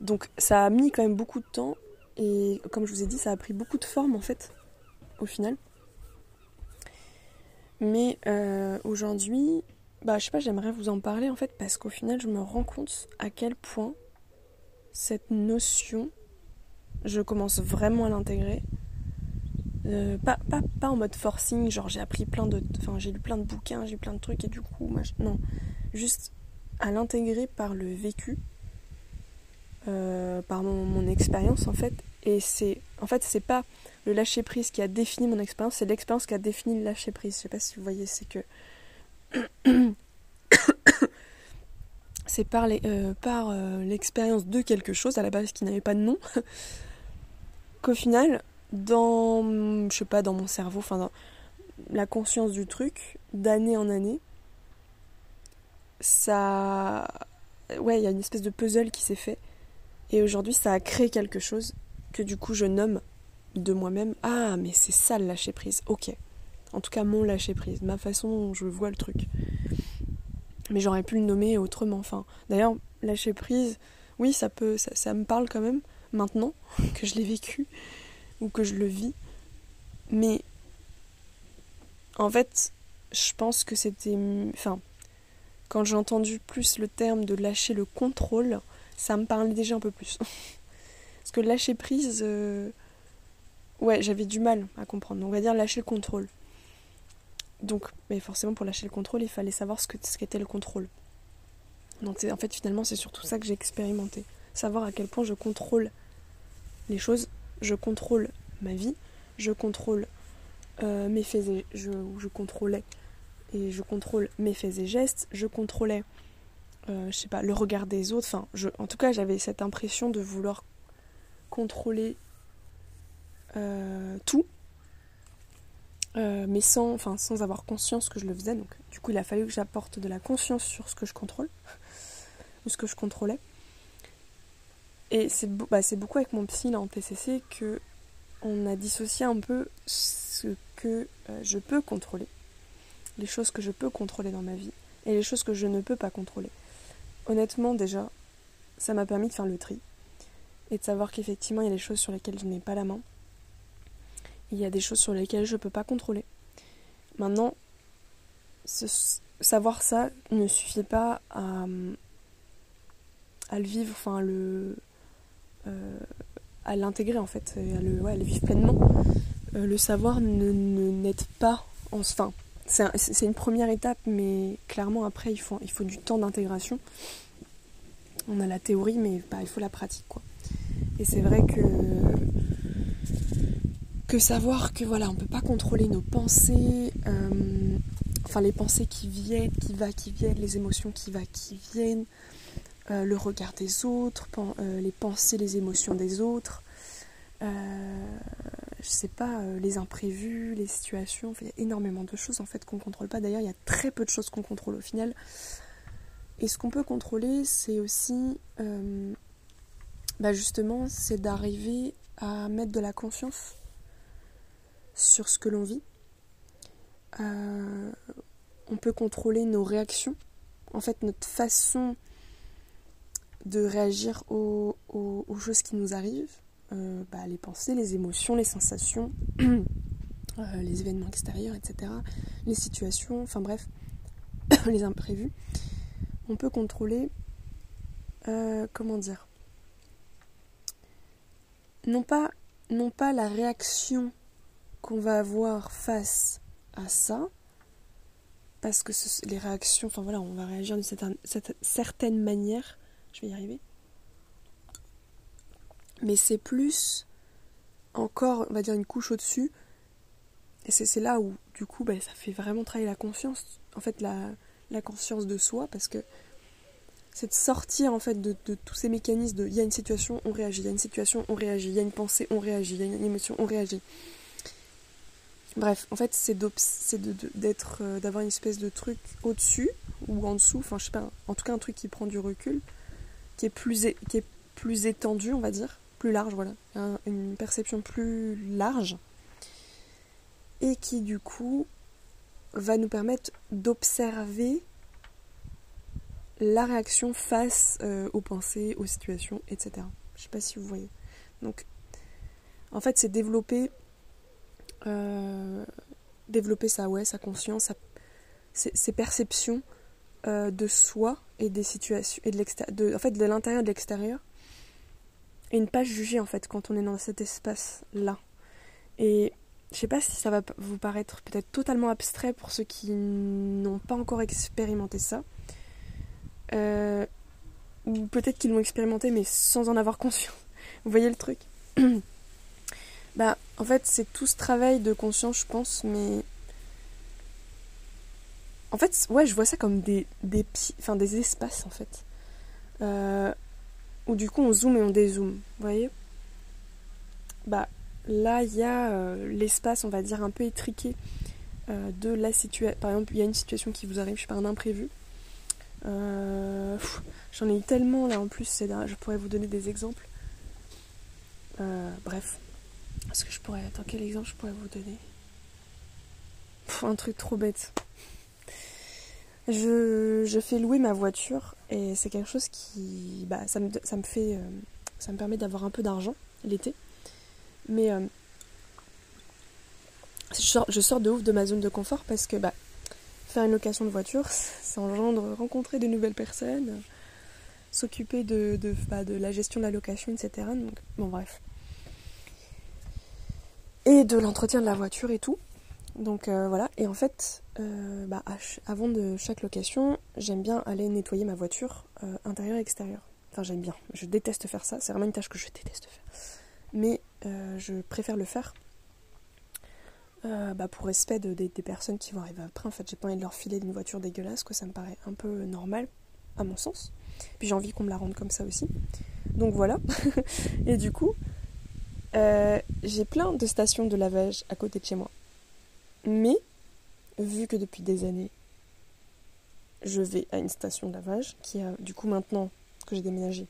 A: Donc, ça a mis quand même beaucoup de temps et comme je vous ai dit, ça a pris beaucoup de formes en fait, au final. Mais euh, aujourd'hui, bah je sais pas, j'aimerais vous en parler en fait parce qu'au final, je me rends compte à quel point cette notion, je commence vraiment à l'intégrer. Euh, pas, pas, pas, en mode forcing, genre j'ai appris plein de. Enfin, j'ai lu plein de bouquins, j'ai plein de trucs et du coup, non. Juste à l'intégrer par le vécu euh, par mon, expérience en fait. Et c'est en fait c'est pas le lâcher prise qui a défini mon expérience, c'est l'expérience qui a défini le lâcher prise. Je sais pas si vous voyez, c'est que *coughs* c'est par euh, euh, l'expérience euh, de quelque chose à la base qui n'avait pas de nom *laughs* qu'au final dans je sais pas dans mon cerveau, enfin dans la conscience du truc d'année en année ça ouais il y a une espèce de puzzle qui s'est fait et aujourd'hui, ça a créé quelque chose que du coup je nomme de moi-même. Ah, mais c'est ça le lâcher prise. Ok. En tout cas, mon lâcher prise, ma façon dont je vois le truc. Mais j'aurais pu le nommer autrement. D'ailleurs, lâcher prise, oui, ça peut, ça, ça me parle quand même maintenant que je l'ai vécu ou que je le vis. Mais en fait, je pense que c'était, enfin, quand j'ai entendu plus le terme de lâcher le contrôle, ça me parlait déjà un peu plus. *laughs* Parce que lâcher prise, euh, ouais, j'avais du mal à comprendre. On va dire lâcher le contrôle. Donc, mais forcément, pour lâcher le contrôle, il fallait savoir ce qu'était ce le contrôle. Donc en fait finalement c'est surtout ça que j'ai expérimenté. Savoir à quel point je contrôle les choses, je contrôle ma vie, je contrôle euh, mes faits et je, je contrôlais et je contrôle mes faits et gestes, je contrôlais euh, je sais pas le regard des autres, enfin je, en tout cas j'avais cette impression de vouloir contrôler euh, tout mais sans, enfin, sans avoir conscience que je le faisais. Donc, du coup, il a fallu que j'apporte de la conscience sur ce que je contrôle, *laughs* ou ce que je contrôlais. Et c'est bah, beaucoup avec mon psy là, en TCC que on a dissocié un peu ce que euh, je peux contrôler, les choses que je peux contrôler dans ma vie, et les choses que je ne peux pas contrôler. Honnêtement, déjà, ça m'a permis de faire le tri et de savoir qu'effectivement, il y a des choses sur lesquelles je n'ai pas la main. Il y a des choses sur lesquelles je ne peux pas contrôler. Maintenant, savoir ça ne suffit pas à, le vivre, enfin euh, à l'intégrer en fait, à le, vivre pleinement. Euh, le savoir ne, pas, en, enfin c'est, une première étape, mais clairement après il faut, du temps d'intégration. On a la théorie, mais bah, il faut la pratique quoi. Et c'est vrai que savoir que voilà, on peut pas contrôler nos pensées, euh, enfin les pensées qui viennent, qui va, qui viennent, les émotions qui va, qui viennent, euh, le regard des autres, euh, les pensées, les émotions des autres, je sais pas, les imprévus, les situations, il y a énormément de choses en fait qu'on contrôle pas. D'ailleurs, il y a très peu de choses qu'on contrôle au final. Et ce qu'on peut contrôler, c'est aussi, bah justement, c'est d'arriver à mettre de la conscience sur ce que l'on vit. Euh, on peut contrôler nos réactions, en fait notre façon de réagir aux, choses qui nous arrivent, euh, bah, les pensées, les émotions, les sensations, *clears throat* euh, les événements extérieurs, etc., les situations, enfin bref, *coughs* les imprévus. On peut contrôler, comment dire, non pas, non pas la réaction qu'on va avoir face à ça, parce que les réactions, enfin voilà, on va réagir d'une certaine, certaine manière, je vais y arriver, mais c'est plus encore, on va dire, une couche au-dessus, et c'est là où, du coup, bah, ça fait vraiment travailler la conscience, en fait, la, la conscience de soi, parce que c'est de sortir en fait de, tous ces mécanismes de il y a une situation, on réagit, il y a une situation, on réagit, il y a une pensée, on réagit, il y a une émotion, on réagit. Bref, en fait, c'est d'être, euh, d'avoir une espèce de truc au-dessus ou en dessous, enfin, je sais pas, en tout cas, un truc qui prend du recul, qui est plus, qui est plus étendu, on va dire, large, voilà, une perception plus large, et qui, du coup, va nous permettre d'observer la réaction face euh, aux pensées, aux situations, etc. Je sais pas si vous voyez. Donc, en fait, c'est développer euh, développer sa, ouais, sa conscience, ses, perceptions euh, de soi et des situations, et de, de, en fait, de l'intérieur et de l'extérieur. Et ne pas juger en fait quand on est dans cet espace-là. Et je sais pas si ça va vous paraître peut-être totalement abstrait pour ceux qui n'ont pas encore expérimenté ça. Euh, ou peut-être qu'ils l'ont expérimenté mais sans en avoir conscience. *laughs* Vous voyez le truc? *clears throat* Bah, en fait, c'est tout ce travail de conscience, je pense, mais. En fait, ouais, je vois ça comme des, des, enfin, des espaces, en fait. Euh, où du coup, on zoome et on dézoome, vous voyez? Bah, là, il y a euh, l'espace, on va dire, un peu étriqué euh, de la situation. Par exemple, il y a une situation qui vous arrive, je sais pas, un imprévu. J'en ai eu tellement là en plus, je pourrais vous donner des exemples. bref, est-ce que je pourrais. Attends, quel exemple je pourrais vous donner? Un truc trop bête. Je, je, fais louer ma voiture et c'est quelque chose qui. Bah, ça me, ça me fait. Euh, ça me permet d'avoir un peu d'argent l'été. Mais. Euh, je, sors, je sors de ouf de ma zone de confort parce que bah, faire une location de voiture, *laughs* ça engendre rencontrer de nouvelles personnes, s'occuper de, de, bah, de la gestion de la location, etc. Donc, bon, bref et de l'entretien de la voiture et tout. Donc euh, voilà, et en fait, euh, bah, avant de chaque location, j'aime bien aller nettoyer ma voiture euh, intérieure et extérieure. Enfin, j'aime bien, je déteste faire ça, c'est vraiment une tâche que je déteste faire. Mais je préfère le faire bah, pour respect des personnes qui vont arriver après. En fait, j'ai pas envie de leur filer une voiture dégueulasse, ça me paraît un peu normal, à mon sens. Puis j'ai envie qu'on me la rende comme ça aussi. Donc voilà. *laughs* et du coup, j'ai plein de stations de lavage à côté de chez moi. Mais, vu que depuis des années, je vais à une station de lavage, qui a du coup maintenant que j'ai déménagé,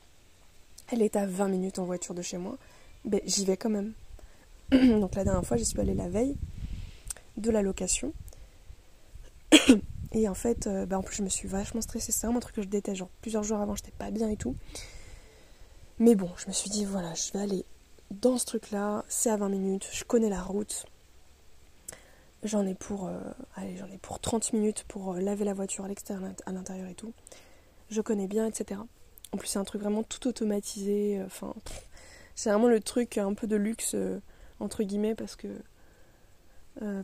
A: elle est à 20 minutes en voiture de chez moi, ben, j'y vais quand même. *clears throat* Donc la dernière fois, j'y suis allée la veille de la location. Et en fait, euh, ben, en plus, je me suis vachement stressée. C'est vraiment un truc que je déteste. Genre, plusieurs jours avant, j'étais pas bien et tout. Mais bon, je me suis dit, voilà, je vais aller dans ce truc-là. C'est à 20 minutes. Je connais la route. J'en ai pour euh, allez, j'en ai pour 30 minutes pour euh, laver la voiture à l'extérieur, à l'intérieur et tout. Je connais bien, etc. En plus, c'est un truc vraiment tout automatisé. Euh, enfin, c'est vraiment le truc un peu de luxe entre guillemets parce que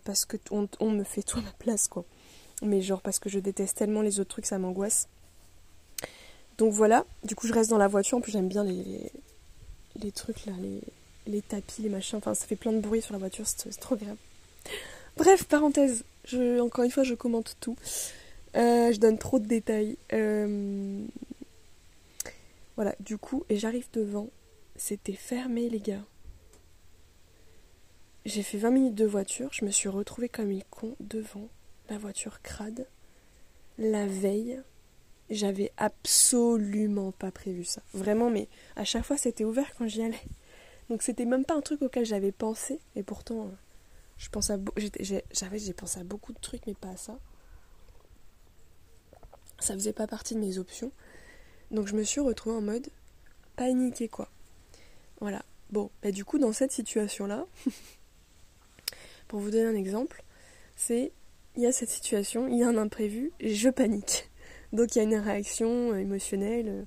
A: parce que on, me fait tout à ma place quoi. Mais genre parce que je déteste tellement les autres trucs, ça m'angoisse. Donc voilà. Du coup, je reste dans la voiture. En plus, j'aime bien les, les, trucs là, les, les tapis, les machins. Enfin, ça fait plein de bruit sur la voiture. C'est trop agréable. Bref, parenthèse. Encore une fois, je commente tout. Euh, je donne trop de détails. Euh, voilà, du coup, et j'arrive devant. C'était fermé, les gars. J'ai fait 20 minutes de voiture. Je me suis retrouvée comme une con devant la voiture crade. La veille, j'avais absolument pas prévu ça. Vraiment, mais à chaque fois, c'était ouvert quand j'y allais. Donc, c'était même pas un truc auquel j'avais pensé. Et pourtant. Je j'avais j'ai pensé à beaucoup de trucs mais pas à ça. Ça faisait pas partie de mes options. Donc je me suis retrouvée en mode paniqué quoi. Voilà. Bon, bah du coup dans cette situation là, *laughs* pour vous donner un exemple, c'est il y a cette situation, il y a un imprévu, je panique. Donc il y a une réaction euh, émotionnelle euh,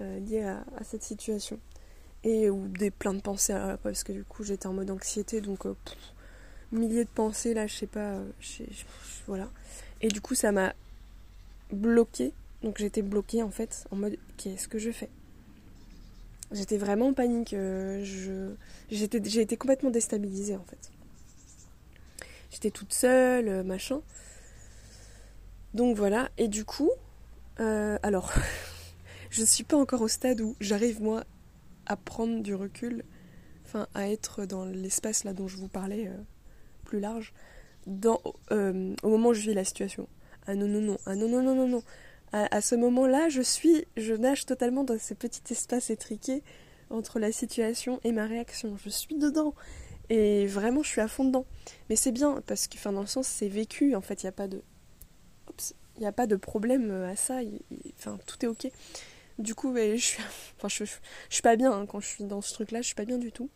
A: euh, liée à, cette situation. Et ou des plein de pensées parce que du coup j'étais en mode anxiété donc milliers de pensées là, je sais pas, euh, voilà. Et du coup, ça m'a bloqué. Donc j'étais bloquée en fait, en mode qu'est-ce que je fais? J'étais vraiment en panique. Euh, je, j'ai été complètement déstabilisée en fait. J'étais toute seule, euh, machin. Donc voilà. Et du coup, alors, *laughs* je suis pas encore au stade où j'arrive moi à prendre du recul, enfin à être dans l'espace là dont je vous parlais plus large dans, euh, au moment où je vis la situation. Ah non, non, non, ah non, non, non, non, non. À, ce moment-là, je suis, je nage totalement dans ce petit espace étriqué entre la situation et ma réaction. Je suis dedans. Et vraiment, je suis à fond dedans. Mais c'est bien, parce que, enfin, dans le sens, c'est vécu. En fait, il n'y a pas de. Il n'y a pas de problème à ça. Enfin, tout est ok. Du coup, je suis, enfin, je, suis pas bien hein, quand je suis dans ce truc-là. Je suis pas bien du tout.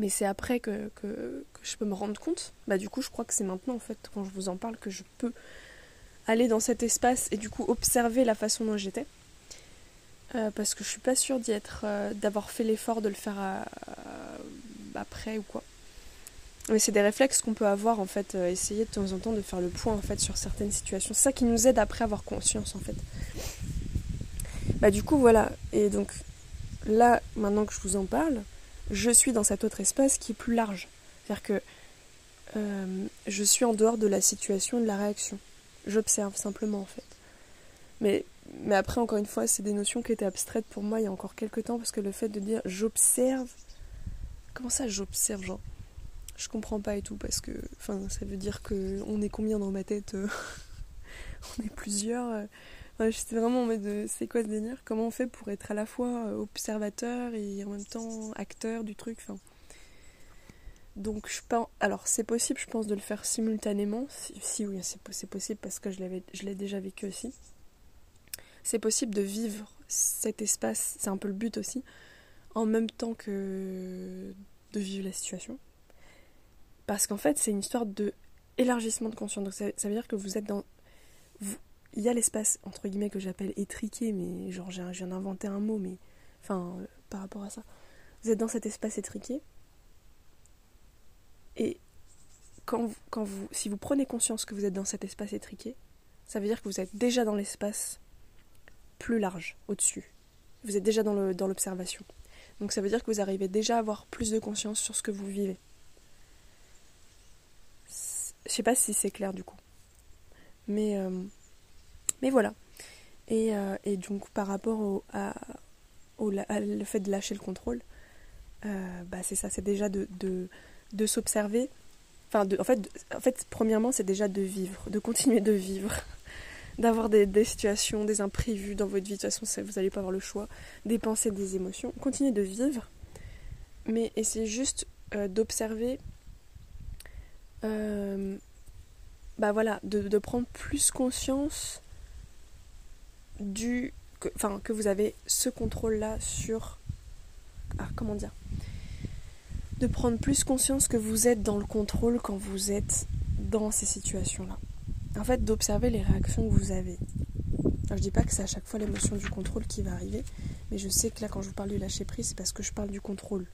A: Mais c'est après que, je peux me rendre compte. Bah du coup je crois que c'est maintenant en fait quand je vous en parle que je peux aller dans cet espace et du coup observer la façon dont j'étais. Euh, parce que je suis pas sûre d'y être, euh, d'avoir fait l'effort de le faire après ou quoi. Mais c'est des réflexes qu'on peut avoir en fait, euh, essayer de temps en temps de faire le point en fait sur certaines situations. C'est ça qui nous aide après à avoir conscience en fait. Bah du coup voilà, et donc là maintenant que je vous en parle, je suis dans cet autre espace qui est plus large. C'est-à-dire que euh, je suis en dehors de la situation, de la réaction. J'observe simplement en fait. Mais, mais après, encore une fois, c'est des notions qui étaient abstraites pour moi il y a encore quelques temps parce que le fait de dire j'observe. Comment ça j'observe genre Je comprends pas et tout parce que enfin, ça veut dire que on est combien dans ma tête euh, *laughs* On est plusieurs. Euh, Ouais, J'étais vraiment en mode c'est quoi ce délire? Comment on fait pour être à la fois euh, observateur et en même temps acteur du truc enfin, Donc je pense. Alors c'est possible, je pense, de le faire simultanément. Si, oui, c'est possible parce que je l'ai déjà vécu aussi. C'est possible de vivre cet espace, c'est un peu le but aussi, en même temps que de vivre la situation. Parce qu'en fait, c'est une histoire de élargissement de conscience. Donc ça, veut dire que vous êtes dans. Il y a l'espace entre guillemets que j'appelle étriqué, mais genre j'ai viens d'inventer un mot, mais enfin euh, par rapport à ça. Vous êtes dans cet espace étriqué et quand, quand vous, si vous prenez conscience que vous êtes dans cet espace étriqué, ça veut dire que vous êtes déjà dans l'espace plus large, au-dessus. Vous êtes déjà dans l'observation. Dans Donc ça veut dire que vous arrivez déjà à avoir plus de conscience sur ce que vous vivez. Je sais pas si c'est clair du coup. Mais, euh, mais voilà. Et, euh, et, donc par rapport au, au le fait de lâcher le contrôle, euh, bah c'est ça, c'est déjà de, de, de s'observer. Enfin, de, en, fait, en fait, premièrement, c'est déjà de vivre, de continuer de vivre, *laughs* d'avoir des, des, situations, des imprévus dans votre vie. De toute façon, vous n'allez pas avoir le choix, des pensées, des émotions. Continuez de vivre, mais essayez juste d'observer euh, bah voilà, de, de, prendre plus conscience du. Que, enfin, que vous avez ce contrôle-là sur. Ah, comment dire De prendre plus conscience que vous êtes dans le contrôle quand vous êtes dans ces situations-là. En fait, d'observer les réactions que vous avez. Je dis pas que c'est à chaque fois l'émotion du contrôle qui va arriver, mais je sais que là, quand je vous parle du lâcher prise, c'est parce que je parle du contrôle.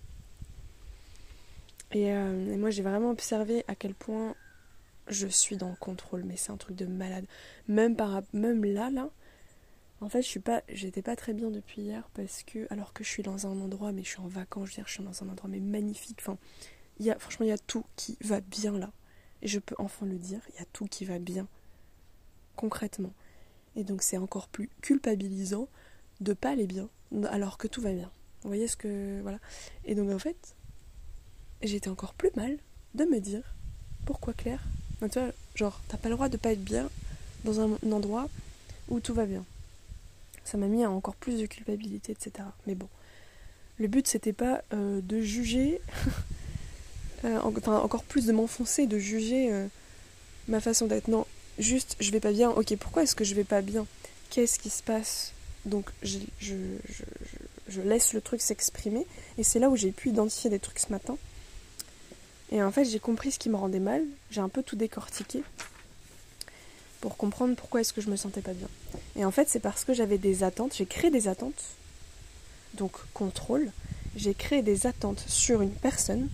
A: Et, euh, et moi, j'ai vraiment observé à quel point je suis dans le contrôle, mais c'est un truc de malade. Même, par, même là, là, en fait, je suis pas, j'étais pas très bien depuis hier parce que, alors que je suis dans un endroit, mais je suis en vacances, je veux dire, je suis dans un endroit mais magnifique. Enfin, il y a, franchement, il y a tout qui va bien là. Et je peux enfin le dire, il y a tout qui va bien, concrètement. Et donc, c'est encore plus culpabilisant de pas aller bien, alors que tout va bien. Vous voyez ce que, voilà. Et donc, en fait, j'étais encore plus mal de me dire, pourquoi Claire? Tu vois, genre, t'as pas le droit de pas être bien dans un, endroit où tout va bien. Ça m'a mis à encore plus de culpabilité, etc. Mais bon, le but c'était pas euh, de juger, *laughs* euh, enfin encore plus de m'enfoncer, de juger euh, ma façon d'être. Non, juste je vais pas bien. Ok, pourquoi est-ce que je vais pas bien? Qu'est-ce qui se passe? Donc je, laisse le truc s'exprimer et c'est là où j'ai pu identifier des trucs ce matin et en fait, j'ai compris ce qui me rendait mal. J'ai un peu tout décortiqué pour comprendre pourquoi est-ce que je me sentais pas bien. Et en fait, c'est parce que j'avais des attentes. J'ai créé des attentes. Donc, contrôle. J'ai créé des attentes sur une personne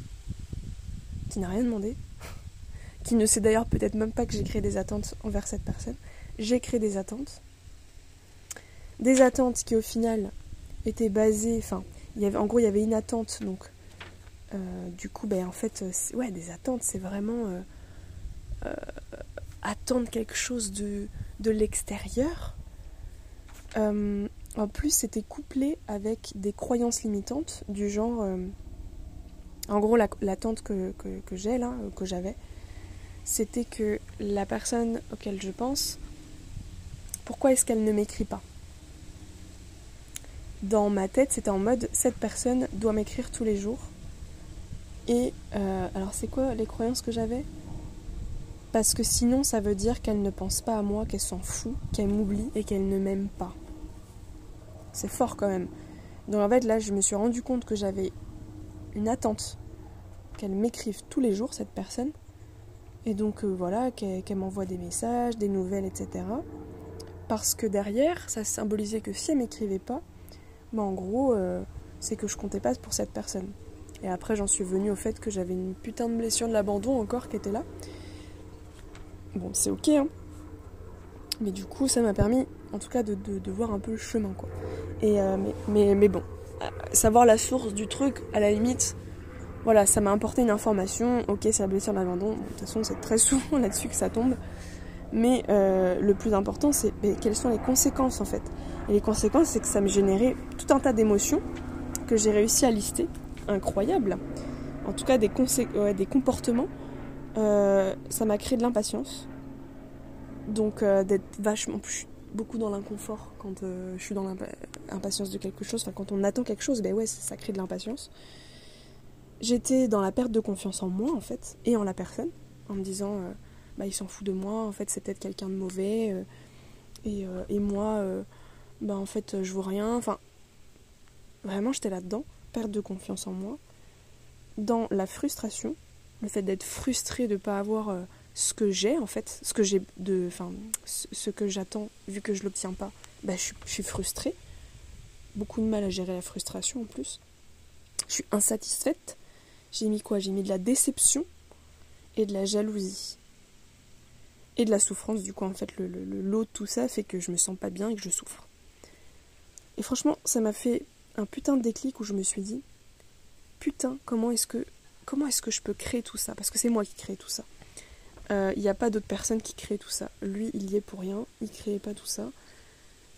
A: qui n'a rien demandé. *laughs* qui ne sait d'ailleurs peut-être même pas que j'ai créé des attentes envers cette personne. J'ai créé des attentes. Des attentes qui, au final, étaient basées. Enfin, en gros, il y avait une attente. Donc, euh, du coup, ben, en fait, ouais, des attentes, c'est vraiment euh, euh, attendre quelque chose de, l'extérieur. en plus, c'était couplé avec des croyances limitantes du genre. en gros, l'attente que, j'ai là, que j'avais, c'était que la personne auquel je pense, pourquoi est-ce qu'elle ne m'écrit pas? Dans ma tête, c'était en mode cette personne doit m'écrire tous les jours et euh, alors c'est quoi les croyances que j'avais? Parce que sinon ça veut dire qu'elle ne pense pas à moi, qu'elle s'en fout, qu'elle m'oublie et qu'elle ne m'aime pas. C'est fort quand même. Donc en fait là je me suis rendu compte que j'avais une attente qu'elle m'écrive tous les jours cette personne. Et donc euh, voilà, qu'elle m'envoie des messages, des nouvelles, etc. Parce que derrière, ça symbolisait que si elle m'écrivait pas, bah en gros, euh, c'est que je comptais pas pour cette personne. Et après, j'en suis venue au fait que j'avais une putain de blessure de l'abandon encore qui était là. Bon, c'est ok, hein. Mais du coup, ça m'a permis, en tout cas, de, voir un peu le chemin, quoi. Et, euh, mais, bon, euh, savoir la source du truc, à la limite, voilà, ça m'a apporté une information. Ok, c'est la blessure de l'abandon. de toute façon, c'est très *laughs* souvent là-dessus que ça tombe. Mais euh, le plus important, c'est quelles sont les conséquences, en fait? Et les conséquences, c'est que ça me générait tout un tas d'émotions que j'ai réussi à lister incroyable. En tout cas, des, des comportements. Euh, ça m'a créé de l'impatience. Donc, euh, d'être vachement. plus beaucoup dans l'inconfort quand euh, je suis dans l'impatience de quelque chose. Enfin, quand on attend quelque chose, ben ouais, ça crée de l'impatience. J'étais dans la perte de confiance en moi, en fait, et en la personne, en me disant, bah, il s'en fout de moi, en fait, c'est peut-être quelqu'un de mauvais, et, moi, bah, en fait, je vaux rien. Enfin, vraiment, j'étais là-dedans perte de confiance en moi, dans la frustration, le fait d'être frustré de ne pas avoir euh, ce que j'ai en fait, ce que j'ai de, enfin, ce que j'attends vu que je l'obtiens pas, bah, je, suis frustrée, beaucoup de mal à gérer la frustration en plus, je suis insatisfaite, j'ai mis quoi? J'ai mis de la déception et de la jalousie et de la souffrance. Du coup, en fait, le, lot de tout ça fait que je me sens pas bien et que je souffre. Et franchement, ça m'a fait un putain de déclic où je me suis dit putain, comment est-ce que comment est-ce que je peux créer tout ça? Parce que c'est moi qui crée tout ça. Il euh, n'y a pas d'autres personnes qui créent tout ça. Lui, il y est pour rien, il créait pas tout ça.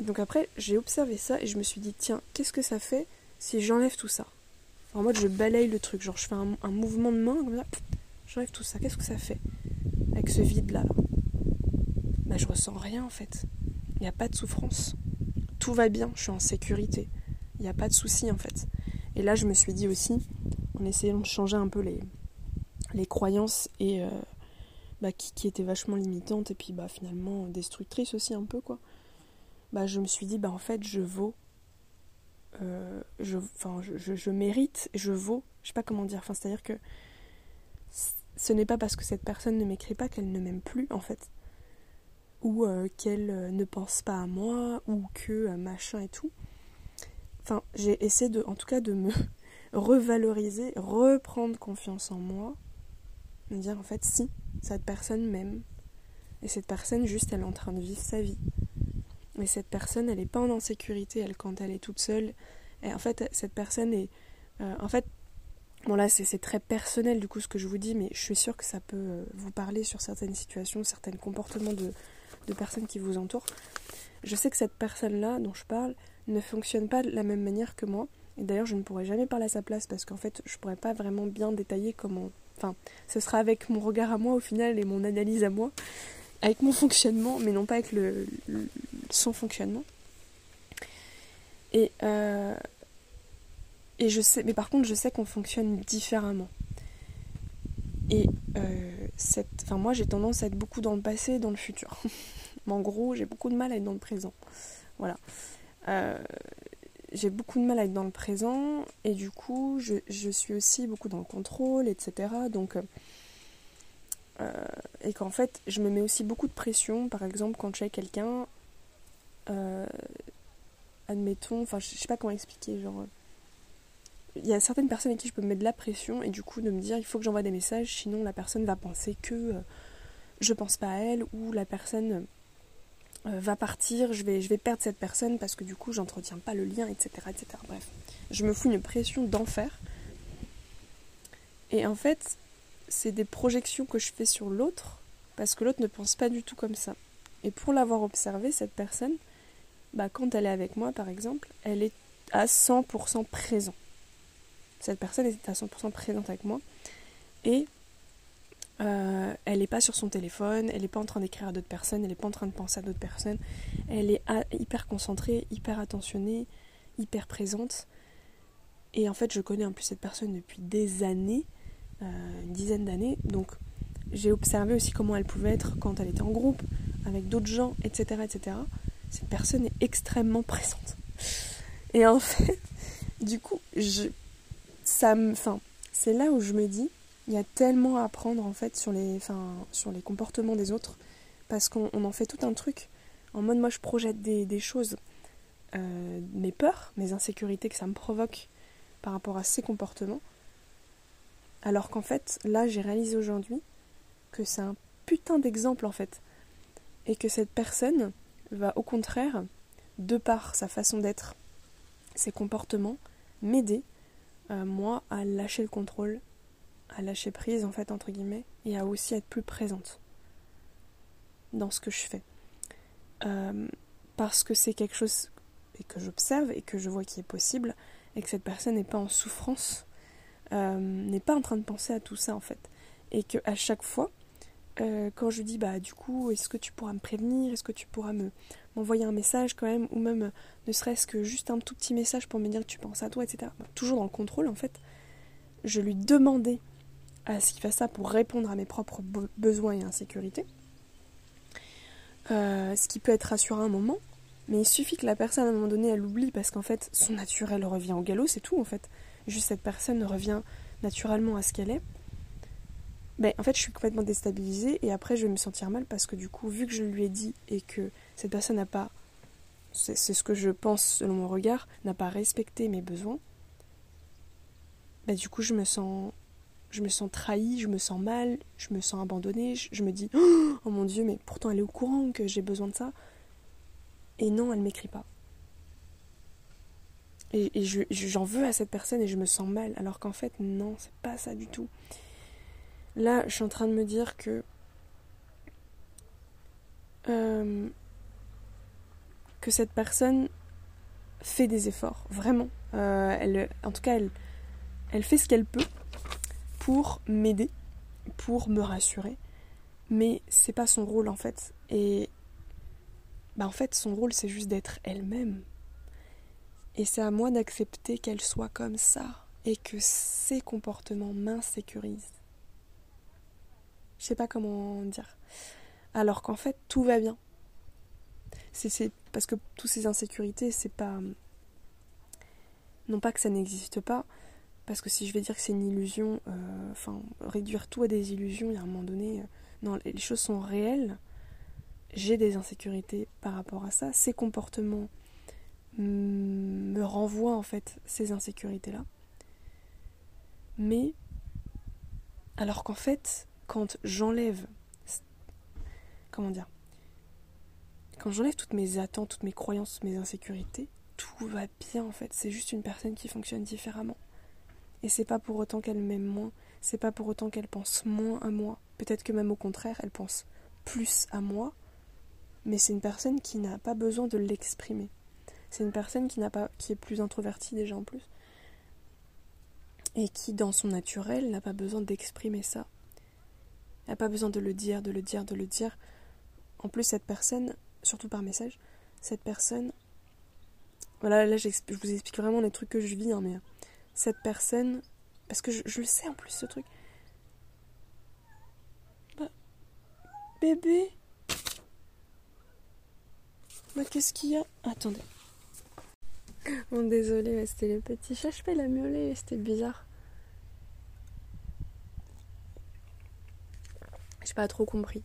A: donc après, j'ai observé ça et je me suis dit, tiens, qu'est-ce que ça fait si j'enlève tout ça? En mode, je balaye le truc, genre je fais un, mouvement de main j'enlève tout ça. Qu'est-ce que ça fait avec ce vide-là là? Bah, je ressens rien en fait. Il n'y a pas de souffrance. Tout va bien, je suis en sécurité. Il n'y a pas de souci en fait. Et là, je me suis dit aussi, en essayant de changer un peu les, les croyances et euh, bah, qui, étaient vachement limitantes et puis bah, finalement destructrices aussi un peu quoi. Bah, je me suis dit bah en fait je vaux euh, je, je, je, mérite, je vaux, je sais pas comment dire, c'est-à-dire que ce n'est pas parce que cette personne ne m'écrit pas qu'elle ne m'aime plus, en fait, ou euh, qu'elle ne pense pas à moi, ou que machin et tout. Enfin, j'ai essayé de, en tout cas, de me *laughs* revaloriser, reprendre confiance en moi, me dire en fait, si, cette personne m'aime. Et cette personne, juste, elle est en train de vivre sa vie. Mais cette personne, elle n'est pas en insécurité, elle, quand elle est toute seule. Et en fait, cette personne est. Euh, en fait, bon là, c'est très personnel du coup ce que je vous dis, mais je suis sûre que ça peut euh, vous parler sur certaines situations, certains comportements de, personnes qui vous entourent. Je sais que cette personne-là dont je parle ne fonctionne pas de la même manière que moi. Et d'ailleurs, je ne pourrais jamais parler à sa place parce qu'en fait, je pourrais pas vraiment bien détailler comment Enfin, ce sera avec mon regard à moi au final et mon analyse à moi, avec mon fonctionnement, mais non pas avec le, son fonctionnement. Et, euh, et je sais, mais par contre, je sais qu'on fonctionne différemment. Et euh, cette, enfin, moi, j'ai tendance à être beaucoup dans le passé et dans le futur. *laughs* en gros, j'ai beaucoup de mal à être dans le présent. Voilà. Euh, j'ai beaucoup de mal à être dans le présent et du coup je, je suis aussi beaucoup dans le contrôle, etc. Donc, euh, euh, et qu'en fait je me mets aussi beaucoup de pression, par exemple quand je avec quelqu'un, admettons, enfin je sais pas comment expliquer, genre il y a certaines personnes avec qui je peux me mettre de la pression et du coup de me dire il faut que j'envoie des messages sinon la personne va penser que je pense pas à elle ou la personne euh, va partir, je vais, je vais perdre cette personne parce que du coup j'entretiens pas le lien, etc., etc. Bref, je me fous une pression d'enfer. Et en fait, c'est des projections que je fais sur l'autre parce que l'autre ne pense pas du tout comme ça. Et pour l'avoir observé, cette personne, bah, quand elle est avec moi par exemple, elle est à 100% présente. Cette personne est à 100% présente avec moi. Et euh, elle n'est pas sur son téléphone, elle n'est pas en train d'écrire à d'autres personnes, elle n'est pas en train de penser à d'autres personnes. Elle est hyper concentrée, hyper attentionnée, hyper présente. Et en fait, je connais en plus cette personne depuis des années, euh, une dizaine d'années. Donc, j'ai observé aussi comment elle pouvait être quand elle était en groupe, avec d'autres gens, etc., etc. Cette personne est extrêmement présente. Et en fait, *laughs* du coup, je, ça enfin, c'est là où je me dis, il y a tellement à apprendre en fait sur les, comportements des autres parce qu'on en fait tout un truc. En mode, moi je projette des, choses, euh, mes peurs, mes insécurités que ça me provoque par rapport à ces comportements. Alors qu'en fait, là j'ai réalisé aujourd'hui que c'est un putain d'exemple en fait. Et que cette personne va au contraire, de par sa façon d'être, ses comportements, m'aider, euh, moi, à lâcher le contrôle à lâcher prise en fait entre guillemets et à aussi être plus présente dans ce que je fais. Euh, parce que c'est quelque chose que j'observe et que je vois qui est possible et que cette personne n'est pas en souffrance euh, n'est pas en train de penser à tout ça en fait. Et que à chaque fois euh, quand je dis bah du coup est-ce que tu pourras me prévenir? Est-ce que tu pourras me m'envoyer un message quand même? Ou même ne serait-ce que juste un tout petit message pour me dire que tu penses à toi etc toujours dans le contrôle en fait je lui demandais à ce qu'il fasse ça pour répondre à mes propres besoins et insécurités. Euh, ce qui peut être rassurant un moment, mais il suffit que la personne à un moment donné elle oublie parce qu'en fait son naturel revient au galop, c'est tout en fait. Juste cette personne revient naturellement à ce qu'elle est. Ben, en fait je suis complètement déstabilisée et après je vais me sentir mal parce que du coup vu que je lui ai dit et que cette personne n'a pas, c'est ce que je pense selon mon regard, n'a pas respecté mes besoins, ben, du coup je me sens je me sens trahie, je me sens mal, je me sens abandonnée, je, me dis *gasps* oh mon dieu, mais pourtant elle est au courant que j'ai besoin de ça. Et non, elle m'écrit pas. Et, j'en veux à cette personne et je me sens mal, alors qu'en fait, non, c'est pas ça du tout. Là, je suis en train de me dire que. Euh, que cette personne fait des efforts, vraiment. Euh, elle, en tout cas, elle, elle fait ce qu'elle peut pour m'aider, pour me rassurer, mais c'est pas son rôle en fait. Et bah en fait, son rôle c'est juste d'être elle-même. Et c'est à moi d'accepter qu'elle soit comme ça et que ses comportements m'insécurisent. Je sais pas comment dire. Alors qu'en fait, tout va bien. C'est parce que toutes ces insécurités, c'est pas non pas que ça n'existe pas, parce que si je vais dire que c'est une illusion, euh, enfin, réduire tout à des illusions, il y a un moment donné, euh, non, les choses sont réelles. J'ai des insécurités par rapport à ça. Ces comportements me renvoient en fait ces insécurités-là. Mais, alors qu'en fait, quand j'enlève, comment dire, quand j'enlève toutes mes attentes, toutes mes croyances, toutes mes insécurités, tout va bien en fait. C'est juste une personne qui fonctionne différemment. Et c'est pas pour autant qu'elle m'aime moins, c'est pas pour autant qu'elle pense moins à moi. Peut-être que même au contraire, elle pense plus à moi, mais c'est une personne qui n'a pas besoin de l'exprimer. C'est une personne qui n'a pas qui est plus introvertie déjà en plus et qui dans son naturel n'a pas besoin d'exprimer ça. Elle n'a pas besoin de le dire, de le dire, de le dire. En plus cette personne, surtout par message, cette personne voilà, là je vous explique vraiment les trucs que je vis, hein, mais cette personne, parce que je, le sais en plus ce truc. Bah, bébé Bah qu'est-ce qu'il y a? Attendez. Bon désolé, c'était le petit chat, je la miauler, c'était bizarre. J'ai pas trop compris.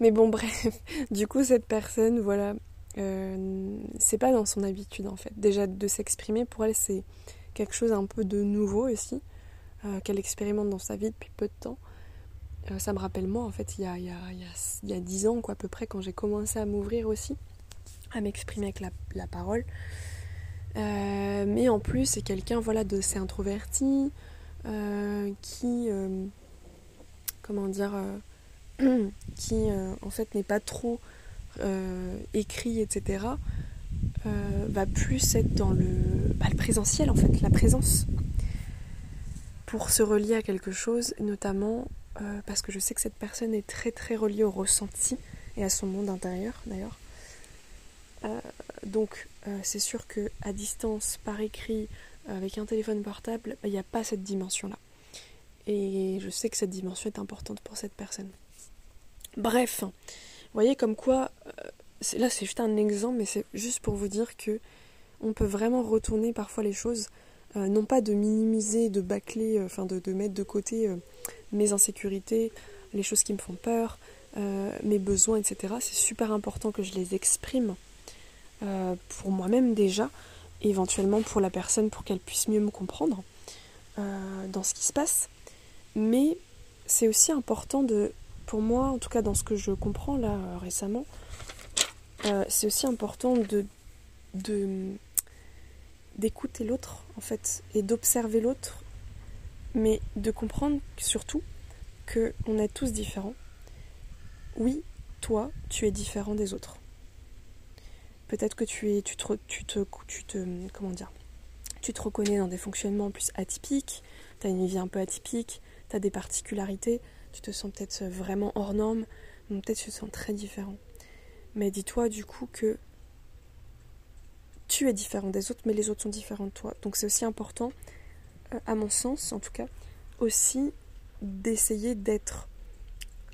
A: Mais bon *laughs* bref, du coup cette personne, voilà, euh, c'est pas dans son habitude en fait. Déjà de s'exprimer, pour elle c'est quelque chose un peu de nouveau aussi, euh, qu'elle expérimente dans sa vie depuis peu de temps. Euh, ça me rappelle moi en fait, il y a, il y a, il y a 10 ans quoi, à peu près, quand j'ai commencé à m'ouvrir aussi, à m'exprimer avec la, parole. mais en plus c'est quelqu'un voilà, de c'est introverti, qui... comment dire *clears throat* qui en fait n'est pas trop euh, écrit, etc., euh, va plus être dans le, bah, le présentiel, en fait, la présence, pour se relier à quelque chose, notamment euh, parce que je sais que cette personne est très très reliée au ressenti et à son monde intérieur d'ailleurs. donc c'est sûr que à distance, par écrit, avec un téléphone portable, il n'y a pas cette dimension-là. Et je sais que cette dimension est importante pour cette personne. Bref, voyez comme quoi, euh, là c'est juste un exemple, mais c'est juste pour vous dire que on peut vraiment retourner parfois les choses, euh, non pas de minimiser, de bâcler, euh, enfin de, mettre de côté mes insécurités, les choses qui me font peur, mes besoins, etc. C'est super important que je les exprime pour moi-même déjà, éventuellement pour la personne pour qu'elle puisse mieux me comprendre dans ce qui se passe. Mais c'est aussi important de pour moi, en tout cas dans ce que je comprends là euh, récemment, euh, c'est aussi important de, d'écouter l'autre en fait et d'observer l'autre, mais de comprendre surtout que on est tous différents. Oui, toi, tu es différent des autres. Peut-être que tu es, tu te, tu te, comment dire, tu te reconnais dans des fonctionnements plus atypiques, tu as une vie un peu atypique, tu as des particularités, tu te sens peut-être vraiment hors norme, ou peut-être tu te sens très différent. Mais dis-toi du coup que tu es différent des autres, mais les autres sont différents de toi. Donc c'est aussi important, euh, à mon sens en tout cas, aussi d'essayer d'être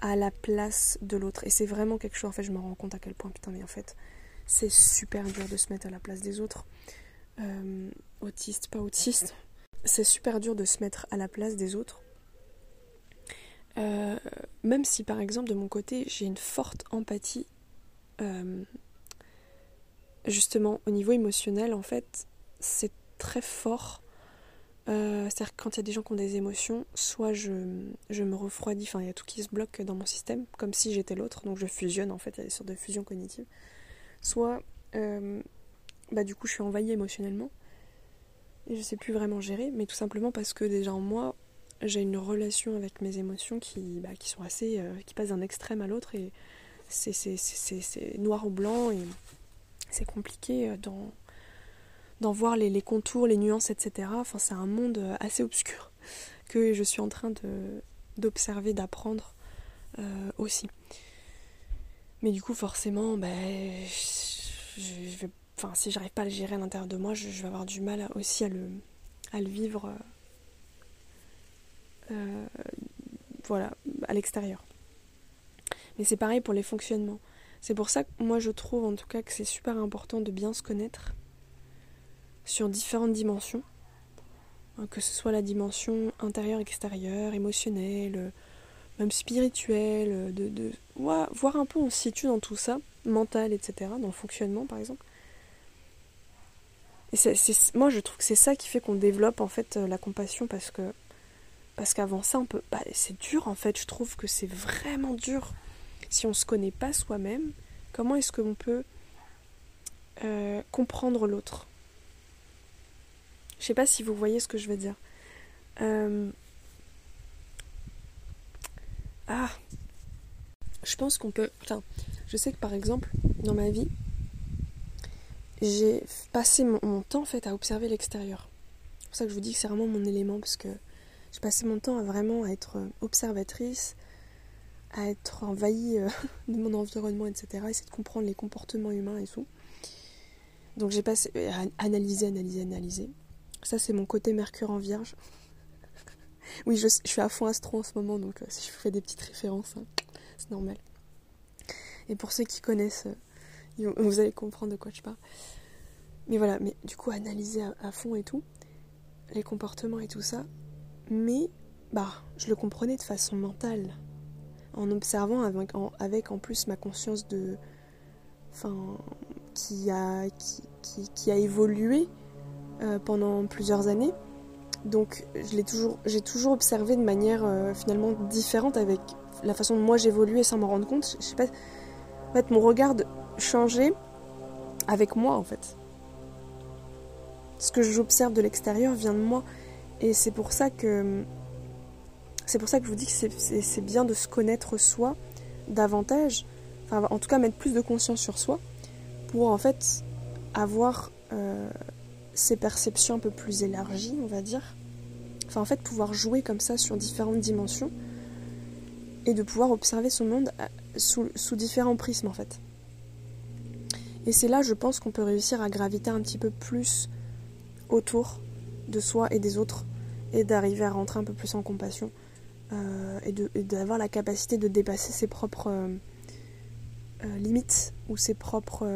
A: à la place de l'autre. Et c'est vraiment quelque chose, en fait, je me rends compte à quel point, putain, mais en fait, c'est super dur de se mettre à la place des autres. Euh, autiste, pas autiste. C'est super dur de se mettre à la place des autres. Euh, même si par exemple de mon côté j'ai une forte empathie, euh, justement au niveau émotionnel en fait c'est très fort Euh, c'est-à-dire que quand il y a des gens qui ont des émotions, soit je, me refroidis, enfin il y a tout qui se bloque dans mon système, comme si j'étais l'autre, donc je fusionne en fait, il y a des sortes de fusion cognitive. Soit, euh, bah du coup je suis envahie émotionnellement, et je sais plus vraiment gérer, mais tout simplement parce que déjà en moi, j'ai une relation avec mes émotions qui, bah, qui sont assez. Qui passent d'un extrême à l'autre, et c'est noir ou blanc, et c'est compliqué dans d'en voir les, contours, les nuances, etc. Enfin, c'est un monde euh, assez obscur que je suis en train d'observer, d'apprendre euh, aussi. Mais du coup, forcément, ben, je, enfin, si j'arrive pas à le gérer à l'intérieur de moi, je, vais avoir du mal aussi à le, vivre euh, à l'extérieur. Mais c'est pareil pour les fonctionnements. C'est pour ça que moi je trouve en tout cas que c'est super important de bien se connaître sur différentes dimensions, hein, que ce soit la dimension intérieure, extérieure, émotionnelle, euh, même spirituelle, euh, de, voir un peu où on se situe dans tout ça, mental, etc., dans le fonctionnement par exemple. Et moi je trouve que c'est ça qui fait qu'on développe en fait euh, la compassion parce que parce qu'avant ça on peut bah, c'est dur en fait je trouve que c'est vraiment dur si on se connaît pas soi-même comment est-ce qu'on peut comprendre l'autre? Je sais pas si vous voyez ce que je veux dire. Euh, ah, je pense qu'on peut. Enfin, je sais que par exemple, dans ma vie, j'ai passé mon, temps en fait à observer l'extérieur. C'est pour ça que je vous dis que c'est vraiment mon élément parce que j'ai passé mon temps à vraiment être observatrice, à être envahie euh, *laughs* de mon environnement, etc. Essayer de comprendre les comportements humains et tout. Donc j'ai passé à analyser, analyser, analyser. Ça, c'est mon côté Mercure en Vierge. *laughs* oui, je, suis à fond astro en ce moment, donc euh, si je vous fais des petites références, hein, c'est normal. Et pour ceux qui connaissent, euh, vous allez comprendre de quoi je parle. Mais voilà, mais du coup, analyser à, fond et tout, les comportements et tout ça. Mais, bah, je le comprenais de façon mentale. En observant avec en, plus ma conscience de. Enfin. qui a, qui, qui a évolué euh, pendant plusieurs années. Donc j'ai toujours, toujours observé de manière euh, finalement différente avec la façon dont moi j'évoluais sans m'en rendre compte. Je sais pas. En fait, mon regard changeait avec moi en fait. Ce que j'observe de l'extérieur vient de moi. Et c'est pour ça que. C'est pour ça que je vous dis que c'est bien de se connaître soi davantage. En tout cas, mettre plus de conscience sur soi pour en fait avoir euh, ses perceptions un peu plus élargies, on va dire. Enfin, en fait, pouvoir jouer comme ça sur différentes dimensions et de pouvoir observer son monde euh, sous, sous différents prismes, en fait. Et c'est là, je pense, qu'on peut réussir à graviter un petit peu plus autour de soi et des autres et d'arriver à rentrer un peu plus en compassion et d'avoir la capacité de dépasser ses propres euh, limites ou ses propres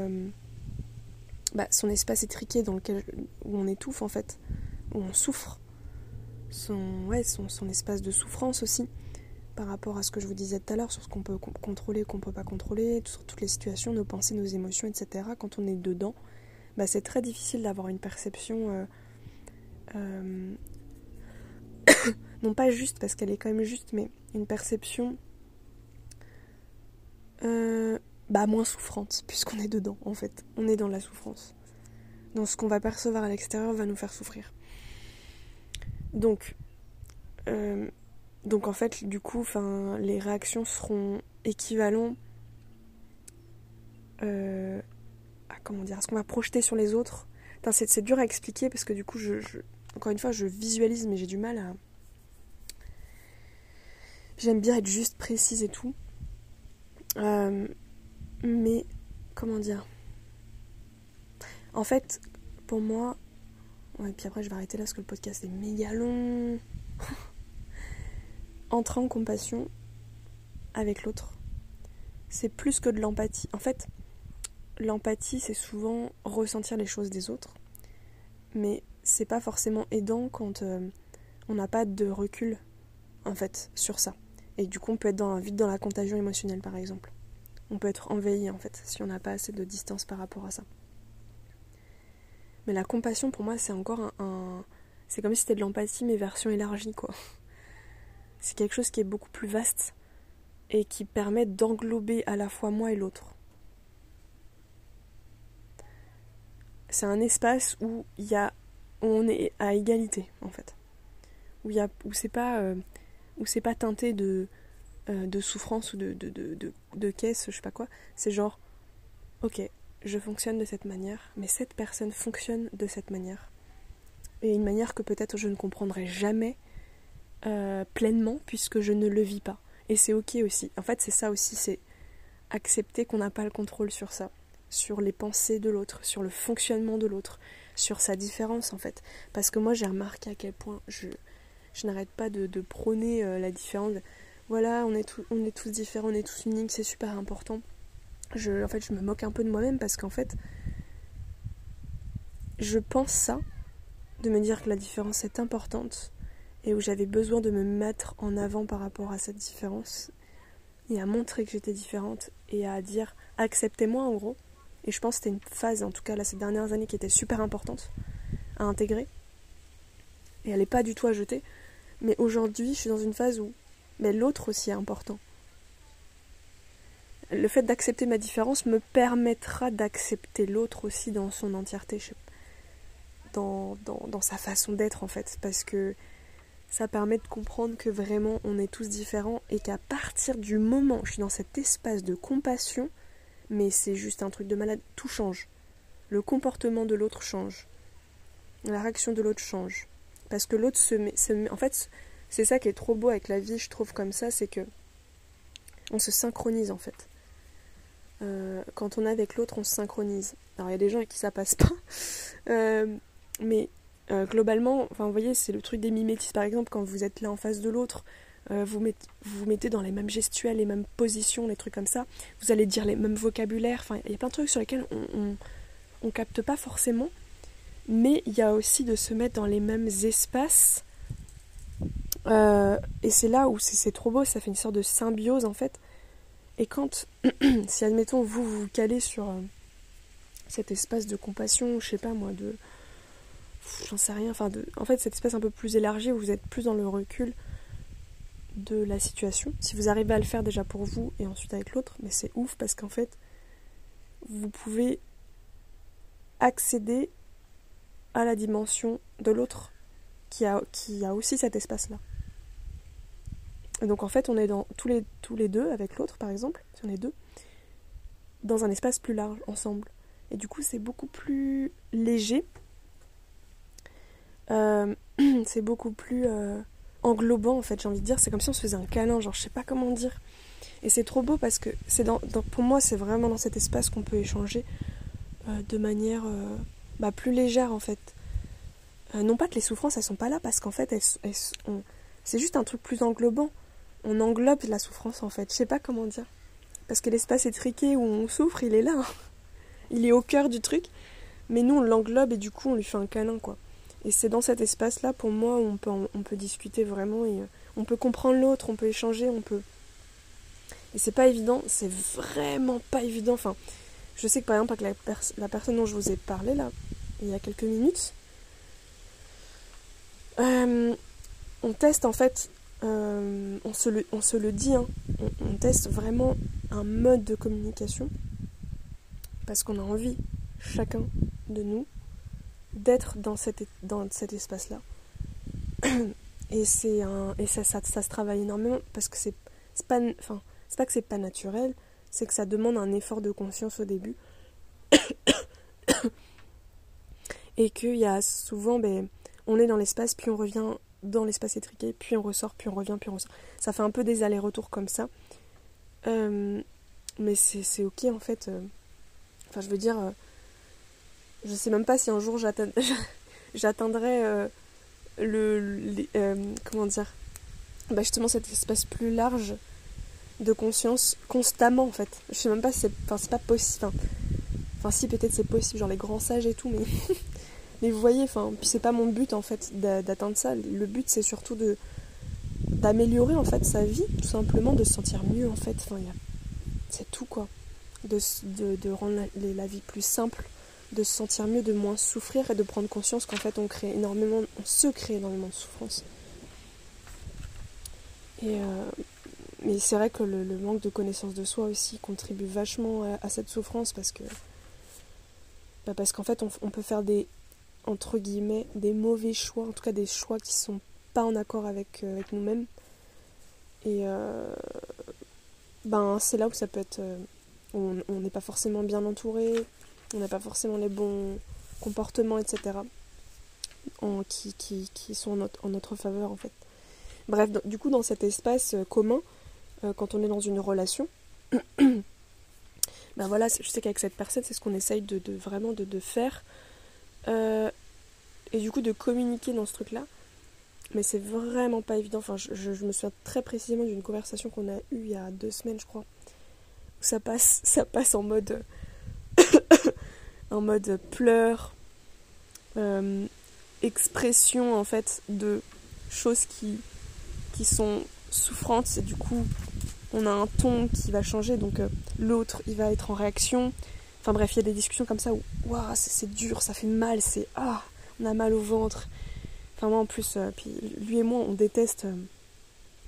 A: bah, son espace étriqué dans lequel où on étouffe en fait, où on souffre, son, ouais, son, son espace de souffrance aussi, par rapport à ce que je vous disais tout à l'heure, sur ce qu'on peut contrôler, qu'on peut pas contrôler, sur toutes les situations, nos pensées, nos émotions, etc. Quand on est dedans, bah, c'est très difficile d'avoir une perception, euh, euh, non pas juste, parce qu'elle est quand même juste, mais une perception euh, bah, moins souffrante, puisqu'on est dedans, en fait. On est dans la souffrance. Donc ce qu'on va percevoir à l'extérieur va nous faire souffrir. Donc, euh, donc en fait, du coup, les réactions seront équivalentes euh, à comment dire, à ce qu'on va projeter sur les autres. C'est dur à expliquer parce que du coup, encore une fois, je visualise, mais j'ai du mal à. J'aime bien être juste précise et tout. Euh, mais, comment dire? En fait, pour moi. Ouais, puis après, je vais arrêter là parce que le podcast est méga long. *laughs* Entrer en compassion avec l'autre, c'est plus que de l'empathie. En fait, l'empathie, c'est souvent ressentir les choses des autres, mais c'est pas forcément aidant quand euh, on n'a pas de recul, en fait, sur ça. Et du coup, on peut être dans, vite dans la contagion émotionnelle, par exemple on peut être envahi en fait si on n'a pas assez de distance par rapport à ça. Mais la compassion pour moi c'est encore un, c'est comme si c'était de l'empathie, mais version élargie, quoi. *laughs* C'est quelque chose qui est beaucoup plus vaste et qui permet d'englober à la fois moi et l'autre. C'est un espace où y a, on est à égalité, en fait. Où, où c'est pas, euh, où c'est pas teinté de, euh, souffrance ou de, de, de, de, caisse, je sais pas quoi. C'est genre, ok, je fonctionne de cette manière, mais cette personne fonctionne de cette manière. Et une manière que peut-être je ne comprendrai jamais euh, pleinement puisque je ne le vis pas. Et c'est ok aussi. En fait, c'est ça aussi, c'est accepter qu'on n'a pas le contrôle sur ça, sur les pensées de l'autre, sur le fonctionnement de l'autre, sur sa différence en fait. Parce que moi j'ai remarqué à quel point je, je n'arrête pas de, prôner euh, la différence. Voilà, on est, on est tous différents, on est tous uniques, c'est super important je, en fait, je me moque un peu de moi-même parce qu'en fait, je pense ça, de me dire que la différence est importante et où j'avais besoin de me mettre en avant par rapport à cette différence et à montrer que j'étais différente et à dire acceptez-moi en gros. Et je pense que c'était une phase, en tout cas là ces dernières années, qui était super importante à intégrer. Et elle n'est pas du tout à jeter. Mais aujourd'hui, je suis dans une phase où mais l'autre aussi est important le fait d'accepter ma différence me permettra d'accepter l'autre aussi dans son entièreté, dans, dans, sa façon d'être en fait, parce que ça permet de comprendre que vraiment on est tous différents et qu'à partir du moment où je suis dans cet espace de compassion, mais c'est juste un truc de malade, tout change. Le comportement de l'autre change. La réaction de l'autre change. Parce que l'autre se met. En fait, c'est ça qui est trop beau avec la vie, je trouve, comme ça, c'est que. On se synchronise en fait. Euh, quand on est avec l'autre, on se synchronise. Alors il y a des gens avec qui ça passe pas, *laughs* euh, mais euh, globalement, enfin vous voyez, c'est le truc des mimétismes par exemple, quand vous êtes là en face de l'autre, vous, vous mettez dans les mêmes gestuels, les mêmes positions, les trucs comme ça, vous allez dire les mêmes vocabulaires, enfin il y a plein de trucs sur lesquels on, on, capte pas forcément, mais il y a aussi de se mettre dans les mêmes espaces. et c'est là où c'est trop beau, ça fait une sorte de symbiose en fait et quand, *clears throat* si admettons, vous vous calez sur euh, cet espace de compassion, je sais pas moi, de. J'en sais rien, enfin, de, en fait, cet espace un peu plus élargi où vous êtes plus dans le recul de la situation. Si vous arrivez à le faire déjà pour vous et ensuite avec l'autre, mais c'est ouf parce qu'en fait, vous pouvez accéder à la dimension de l'autre qui a, a aussi cet espace-là. Donc en fait, on est dans tous les, tous les deux avec l'autre, par exemple, si on est deux, dans un espace plus large ensemble. Et du coup, c'est beaucoup plus léger. Euh, *clears throat* c'est beaucoup plus euh, englobant en fait, j'ai envie de dire. C'est comme si on se faisait un câlin, genre je sais pas comment dire. Et c'est trop beau parce que c'est dans, pour moi, c'est vraiment dans cet espace qu'on peut échanger euh, de manière bah, plus légère en fait. non pas que les souffrances elles sont pas là parce qu'en fait elles, c'est juste un truc plus englobant on englobe la souffrance en fait. Je sais pas comment dire. Parce que l'espace étriqué où on souffre, il est là. Il est au cœur du truc. Mais nous, on l'englobe et du coup, on lui fait un câlin, quoi. Et c'est dans cet espace-là, pour moi, où on peut, on peut discuter vraiment et euh, on peut comprendre l'autre, on peut échanger, on peut. Et c'est pas évident, c'est vraiment pas évident. Enfin, je sais que par exemple, avec la, la personne dont je vous ai parlé là, il y a quelques minutes, euh, on teste en fait euh, on, se le, dit, hein. on, teste vraiment un mode de communication parce qu'on a envie, chacun de nous, d'être dans cet, espace-là. Et, c'est un, et ça, se travaille énormément parce que c'est, pas, enfin, pas que c'est pas naturel, c'est que ça demande un effort de conscience au début. *coughs* et qu'il y a souvent, ben, on est dans l'espace, puis on revient dans l'espace étriqué, puis on ressort, puis on revient, puis on ressort. Ça fait un peu des allers-retours comme ça. Euh, mais c'est ok en fait. Euh. Enfin, je veux dire, euh, je sais même pas si un jour *laughs* j'atteindrai le. comment dire bah Justement, cet espace plus large de conscience constamment en fait. Je sais même pas si c'est. Enfin, pas possible. Enfin, si, peut-être c'est possible, genre les grands sages et tout, mais. *laughs* Mais vous voyez, enfin, puis c'est pas mon but en fait d'atteindre ça. Le but c'est surtout de d'améliorer en fait sa vie, tout simplement, de se sentir mieux en fait. Enfin, c'est tout quoi. De, de, rendre la, vie plus simple, de se sentir mieux, de moins souffrir et de prendre conscience qu'en fait on crée énormément, on se crée énormément de souffrance. Et euh, mais c'est vrai que le, manque de connaissance de soi aussi contribue vachement à, cette souffrance parce que bah parce qu'en fait on, peut faire des entre guillemets des mauvais choix, en tout cas des choix qui sont pas en accord avec, euh, avec nous-mêmes. Et euh, ben c'est là où ça peut être on n'est pas forcément bien entouré, on n'a pas forcément les bons comportements, etc. Qui, qui, qui, sont en notre, en notre, faveur en fait. Bref, du coup dans cet espace euh, commun, euh, quand on est dans une relation, *clears throat* ben voilà, je sais qu'avec cette personne, c'est ce qu'on essaye de, vraiment de, faire. Euh, et du coup de communiquer dans ce truc-là. Mais c'est vraiment pas évident. Enfin, je, me souviens très précisément d'une conversation qu'on a eue il y a deux semaines, je crois. Où ça passe, *laughs* ça passe en mode *coughs* en mode pleurs, euh, expression en fait de choses qui, qui sont souffrantes et du coup on a un ton qui va changer donc euh, l'autre il va être en réaction. Enfin bref, il y a des discussions comme ça où c'est dur, ça fait mal, c'est ah, on a mal au ventre. Enfin moi en plus, euh, lui et moi on déteste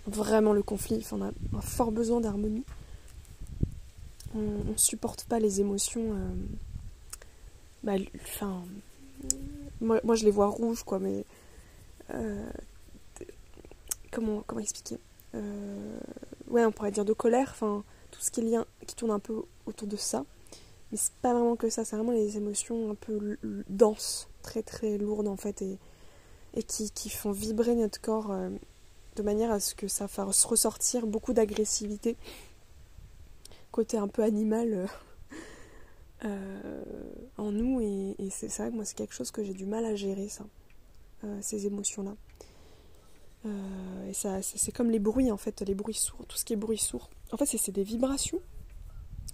A: vraiment le conflit, enfin, on a un fort besoin d'harmonie. On, on supporte pas les émotions bah, enfin, moi, je les vois rouges, quoi, mais. Euh, comment, expliquer? Euh, Ouais, on pourrait dire de colère, enfin, tout ce qui, est lien, qui tourne un peu autour de ça. Mais c'est pas vraiment que ça, c'est vraiment les émotions un peu denses, très très lourdes en fait, et, et qui, qui font vibrer notre corps euh, de manière à ce que ça fasse ressortir beaucoup d'agressivité. Côté un peu animal euh, *laughs* en nous et, c'est vrai que moi c'est quelque chose que j'ai du mal à gérer ça, euh, ces émotions-là. Euh, et ça, c'est comme les bruits en fait, les bruits sourds, tout ce qui est bruit sourd. En fait, c'est des vibrations.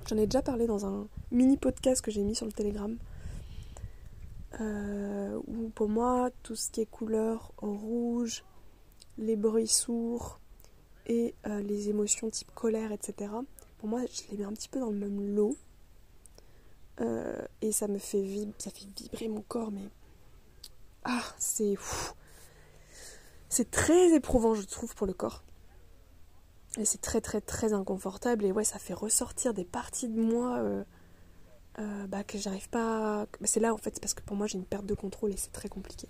A: J'en ai déjà parlé dans un mini podcast que j'ai mis sur le Telegram. où pour moi, tout ce qui est couleur rouge, les bruits sourds et les émotions type colère, etc. Pour moi, je les mets un petit peu dans le même lot. Euh, et ça me fait, vib ça fait vibrer mon corps, mais. Ah, c'est. C'est très éprouvant, je trouve, pour le corps. Et c'est très, très, très inconfortable. Et ouais, ça fait ressortir des parties de moi euh, euh, bah, que j'arrive pas. C'est là, en fait, parce que pour moi, j'ai une perte de contrôle et c'est très compliqué.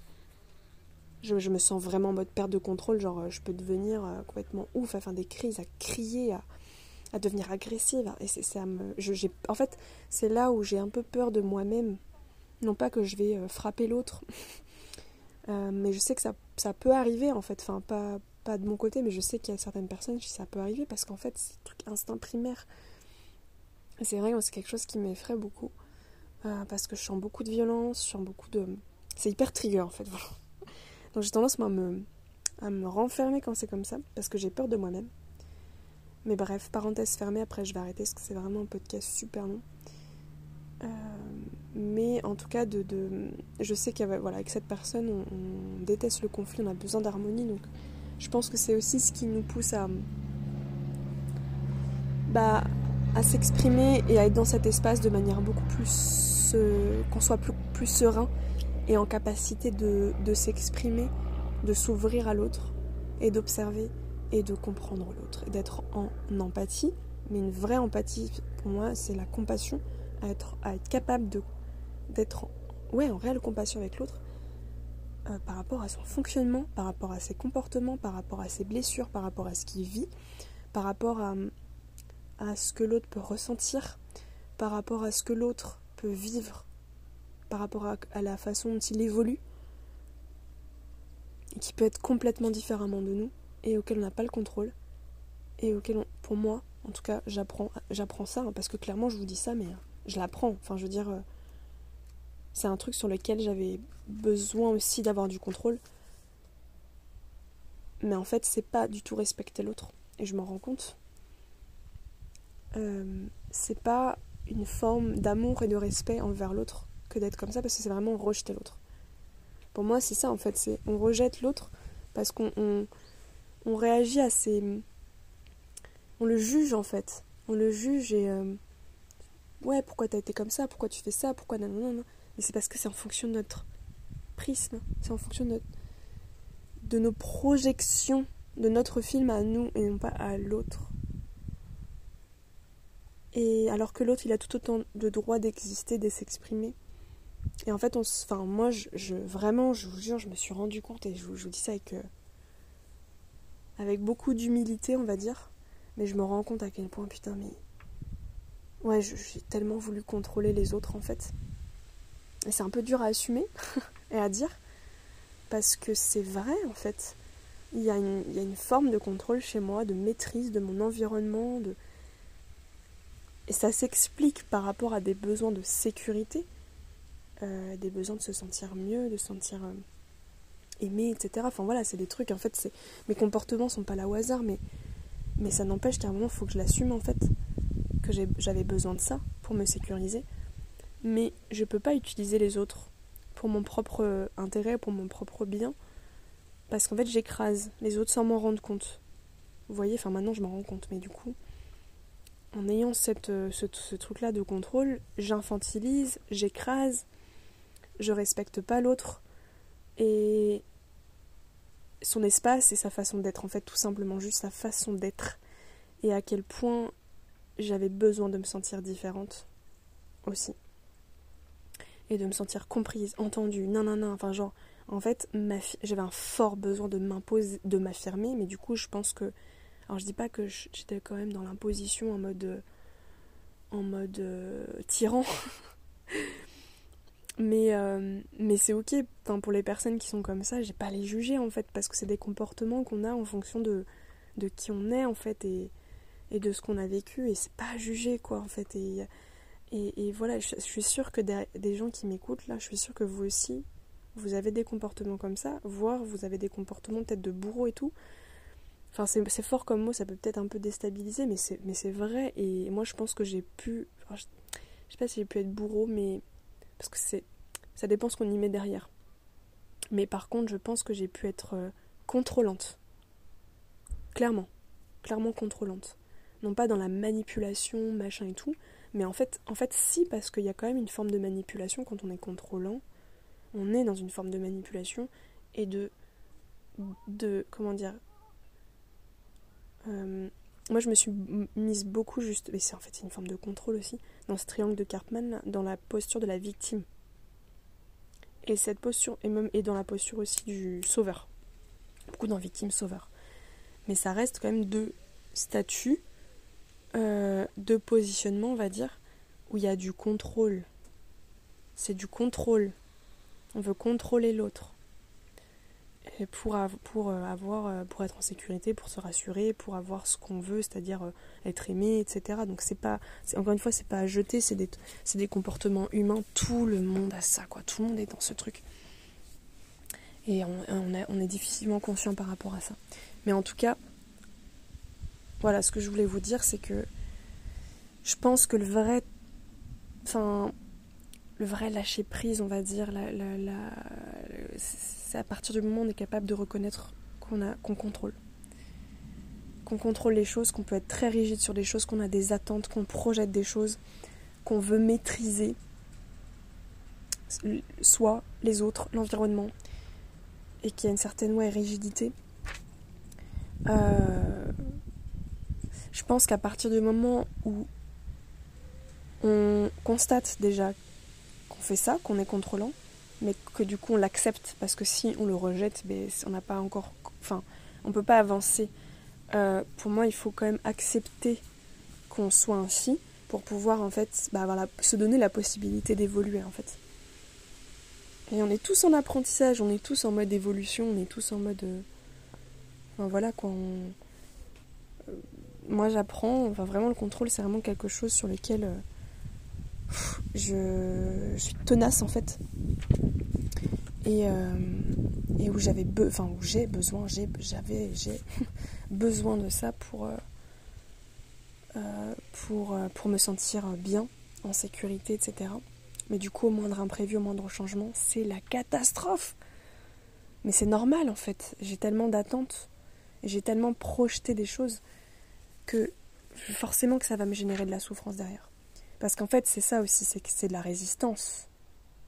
A: Je, me sens vraiment en mode perte de contrôle. Genre, je peux devenir complètement ouf, à faire des crises, à crier, à à devenir agressive. Et c'est, en fait, c'est là où j'ai un peu peur de moi-même. Non pas que je vais euh, frapper l'autre, euh, mais je sais que ça, ça, peut arriver en fait. Enfin, pas, pas de mon côté, mais je sais qu'il y a certaines personnes qui ça peut arriver parce qu'en fait, c'est un truc instinct primaire. C'est vrai, c'est quelque chose qui m'effraie beaucoup. Euh, parce que je sens beaucoup de violence, je sens beaucoup de. C'est hyper trigger en fait. Donc j'ai tendance moi, à me, à me renfermer quand c'est comme ça, parce que j'ai peur de moi-même. Mais bref, parenthèse fermée, après je vais arrêter parce que c'est vraiment un podcast super long. Euh, mais en tout cas, de, de je sais qu'avec cette personne, on, déteste le conflit, on a besoin d'harmonie. Donc je pense que c'est aussi ce qui nous pousse à, bah, à s'exprimer et à être dans cet espace de manière beaucoup plus. Euh, qu'on soit plus, plus serein et en capacité de, de s'exprimer, de s'ouvrir à l'autre et d'observer et de comprendre l'autre, d'être en empathie. Mais une vraie empathie, pour moi, c'est la compassion, à être, à être capable de, d'être ouais, en réelle compassion avec l'autre euh, par rapport à son fonctionnement, par rapport à ses comportements, par rapport à ses blessures, par rapport à ce qu'il vit, par rapport à, à ce que l'autre peut ressentir, par rapport à ce que l'autre peut vivre, par rapport à, à la façon dont il évolue, et qui peut être complètement différemment de nous et auquel on n'a pas le contrôle et auquel pour moi en tout cas j'apprends j'apprends ça hein, parce que clairement je vous dis ça mais euh, je l'apprends. Enfin je veux dire euh, c'est un truc sur lequel j'avais besoin aussi d'avoir du contrôle mais en fait c'est pas du tout respecter l'autre et je m'en rends compte euh, c'est pas une forme d'amour et de respect envers l'autre que d'être comme ça parce que c'est vraiment rejeter l'autre pour moi c'est ça en fait c'est on rejette l'autre parce qu'on on réagit à ces. On le juge en fait. On le juge et. Euh, ouais, pourquoi t'as été comme ça? Pourquoi tu fais ça? Pourquoi non, non. Mais c'est parce que c'est en fonction de notre prisme, c'est en fonction de, de nos projections de notre film à nous et non pas à l'autre. Et alors que l'autre, il a tout autant de droit d'exister, de s'exprimer. Et en fait, on, moi, je, vraiment, je vous jure, je me suis rendu compte, et je vous, dis ça avec, euh, avec beaucoup d'humilité, on va dire, mais je me rends compte à quel point, putain, mais. Ouais, j'ai tellement voulu contrôler les autres, en fait. Et c'est un peu dur à assumer *laughs* et à dire, parce que c'est vrai, en fait. Il y, a une, forme de contrôle chez moi, de maîtrise de mon environnement, de et ça s'explique par rapport à des besoins de sécurité, euh, des besoins de se sentir mieux, de se sentir euh, aimé, etc. Enfin voilà, c'est des trucs, en fait, mes comportements sont pas là au hasard, mais ça n'empêche qu'à un moment, il faut que je l'assume, en fait, que j'avais besoin de ça pour me sécuriser. Mais je peux pas utiliser les autres pour mon propre intérêt, pour mon propre bien, parce qu'en fait, j'écrase les autres sans m'en rendre compte. Vous voyez, enfin maintenant, je m'en rends compte, mais du coup en ayant cette, euh, ce, truc-là de contrôle, j'infantilise, j'écrase, je respecte pas l'autre et son espace et sa façon d'être, en fait, tout simplement juste sa façon d'être. Et à quel point j'avais besoin de me sentir différente aussi. Et de me sentir comprise, entendue, nan nan nan, enfin genre, en fait, j'avais un fort besoin de m'imposer, de m'affirmer, mais du coup, je pense que alors je dis pas que j'étais quand même dans l'imposition en mode euh, en mode euh, tyran. *laughs* mais euh, mais c'est ok pour les personnes qui sont comme ça, j'ai pas à les juger en fait parce que c'est des comportements qu'on a en fonction de de qui on est en fait et, et de ce qu'on a vécu et c'est pas à juger quoi en fait et et, voilà, je, suis sûre que des, gens qui m'écoutent là, je suis sûre que vous aussi, vous avez des comportements comme ça, voire vous avez des comportements peut-être de bourreau et tout. Enfin, c'est fort comme mot, ça peut peut-être un peu déstabiliser, mais c'est vrai. Et moi, je pense que j'ai pu. je, sais pas si j'ai pu être bourreau, mais. Parce que c'est. Ça dépend ce qu'on y met derrière. Mais par contre, je pense que j'ai pu être euh, contrôlante. Clairement. Clairement contrôlante. Non pas dans la manipulation, machin et tout. Mais en fait, en fait si, parce qu'il y a quand même une forme de manipulation quand on est contrôlant. On est dans une forme de manipulation et de. de comment dire euh, moi, je me suis mise beaucoup juste, mais c'est en fait une forme de contrôle aussi, dans ce triangle de Cartman, dans la posture de la victime. Et cette posture, et même dans la posture aussi du sauveur. Beaucoup dans victime-sauveur. Mais ça reste quand même deux statuts, euh, deux positionnements, on va dire, où il y a du contrôle. C'est du contrôle. On veut contrôler l'autre pour, pour, euh, avoir, euh, pour être en sécurité, pour se rassurer, pour avoir ce qu'on veut, c'est-à-dire être aimé, etc. Donc c'est pas, encore une fois, c'est pas à jeter, c'est des, des comportements humains. Tout le monde a ça, quoi. Tout le monde est dans ce truc. Et on, on, est difficilement conscient par rapport à ça. Mais en tout cas, voilà, ce que je voulais vous dire, c'est que je pense que le vrai, enfin, le vrai lâcher prise, on va dire, c'est à partir du moment où on est capable de reconnaître qu'on qu'on contrôle. Qu'on contrôle les choses, qu'on peut être très rigide sur des choses, qu'on a des attentes, qu'on projette des choses, qu'on veut maîtriser, soit les autres, l'environnement, et qu'il y a une certaine ouais, rigidité. Euh, je pense qu'à partir du moment où on constate déjà qu'on fait ça, qu'on est contrôlant, mais que du coup on l'accepte parce que si on le rejette, ben, on n'a pas encore, enfin, on peut pas avancer. Euh, pour moi, il faut quand même accepter qu'on soit ainsi pour pouvoir en fait, bah, se donner la possibilité d'évoluer en fait. Et on est tous en apprentissage, on est tous en mode évolution, on est tous en mode, euh, voilà quoi. Euh, moi, j'apprends. Enfin, vraiment, le contrôle, c'est vraiment quelque chose sur lequel je, suis tenace en fait. Et, euh, et où j'avais enfin où j'ai besoin, j'ai, j'avais, *laughs* besoin de ça pour, euh, euh, pour, pour me sentir bien, en sécurité, etc. Mais du coup, au moindre imprévu, au moindre changement, c'est la catastrophe. Mais c'est normal en fait. J'ai tellement d'attentes, j'ai tellement projeté des choses que forcément que ça va me générer de la souffrance derrière. Parce qu'en fait, c'est ça aussi, c'est que c'est de la résistance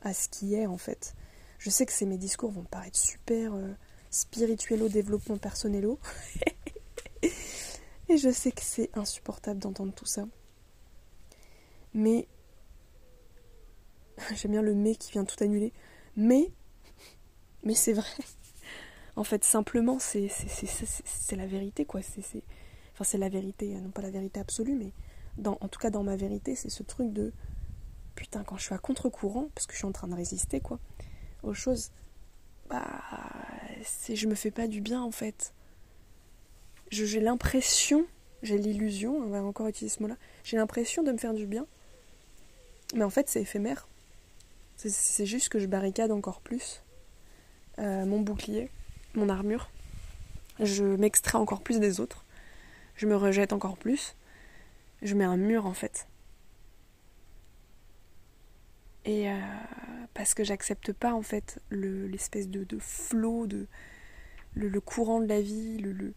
A: à ce qui est en fait. Je sais que mes discours vont paraître super euh, spirituelo, développement personnel. *laughs* Et je sais que c'est insupportable d'entendre tout ça. Mais *laughs* j'aime bien le mais qui vient tout annuler. Mais mais c'est vrai. En fait, simplement, c'est la vérité, quoi. C'est enfin, c'est la vérité, non pas la vérité absolue, mais en tout cas dans ma vérité, c'est ce truc de putain, quand je suis à contre-courant, parce que je suis en train de résister, quoi, aux choses, bah, je me fais pas du bien, en fait. J'ai l'impression, j'ai l'illusion, on va encore utiliser ce mot-là, j'ai l'impression de me faire du bien, mais en fait, c'est éphémère. C'est juste que je barricade encore plus euh, mon bouclier, mon armure. Je m'extrais encore plus des autres. Je me rejette encore plus. Je mets un mur en fait. Et euh, parce que j'accepte pas en fait l'espèce de, flot, de, le, courant de la vie, le, le...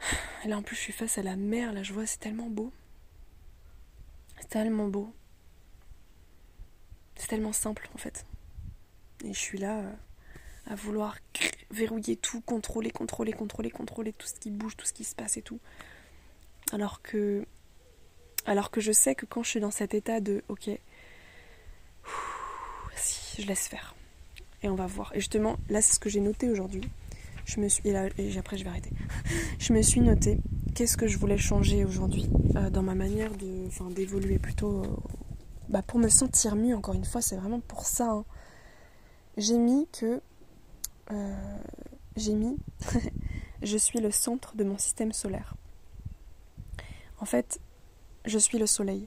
A: *sighs* Là en plus je suis face à la mer, là je vois c'est tellement beau. C'est tellement beau. C'est tellement simple en fait. Et je suis là euh, à vouloir verrouiller tout, contrôler, contrôler, contrôler, contrôler tout ce qui bouge, tout ce qui se passe et tout. Alors que, alors que je sais que quand je suis dans cet état de ok, si je laisse faire. Et on va voir. Et justement, là c'est ce que j'ai noté aujourd'hui. Je me suis et après je vais arrêter. *laughs* je me suis noté qu'est-ce que je voulais changer aujourd'hui euh, dans ma manière de, enfin d'évoluer plutôt. Euh, bah, pour me sentir mieux. Encore une fois, c'est vraiment pour ça. Hein j'ai mis que euh, j'ai mis *laughs* je suis le centre de mon système solaire. En fait, je suis le soleil.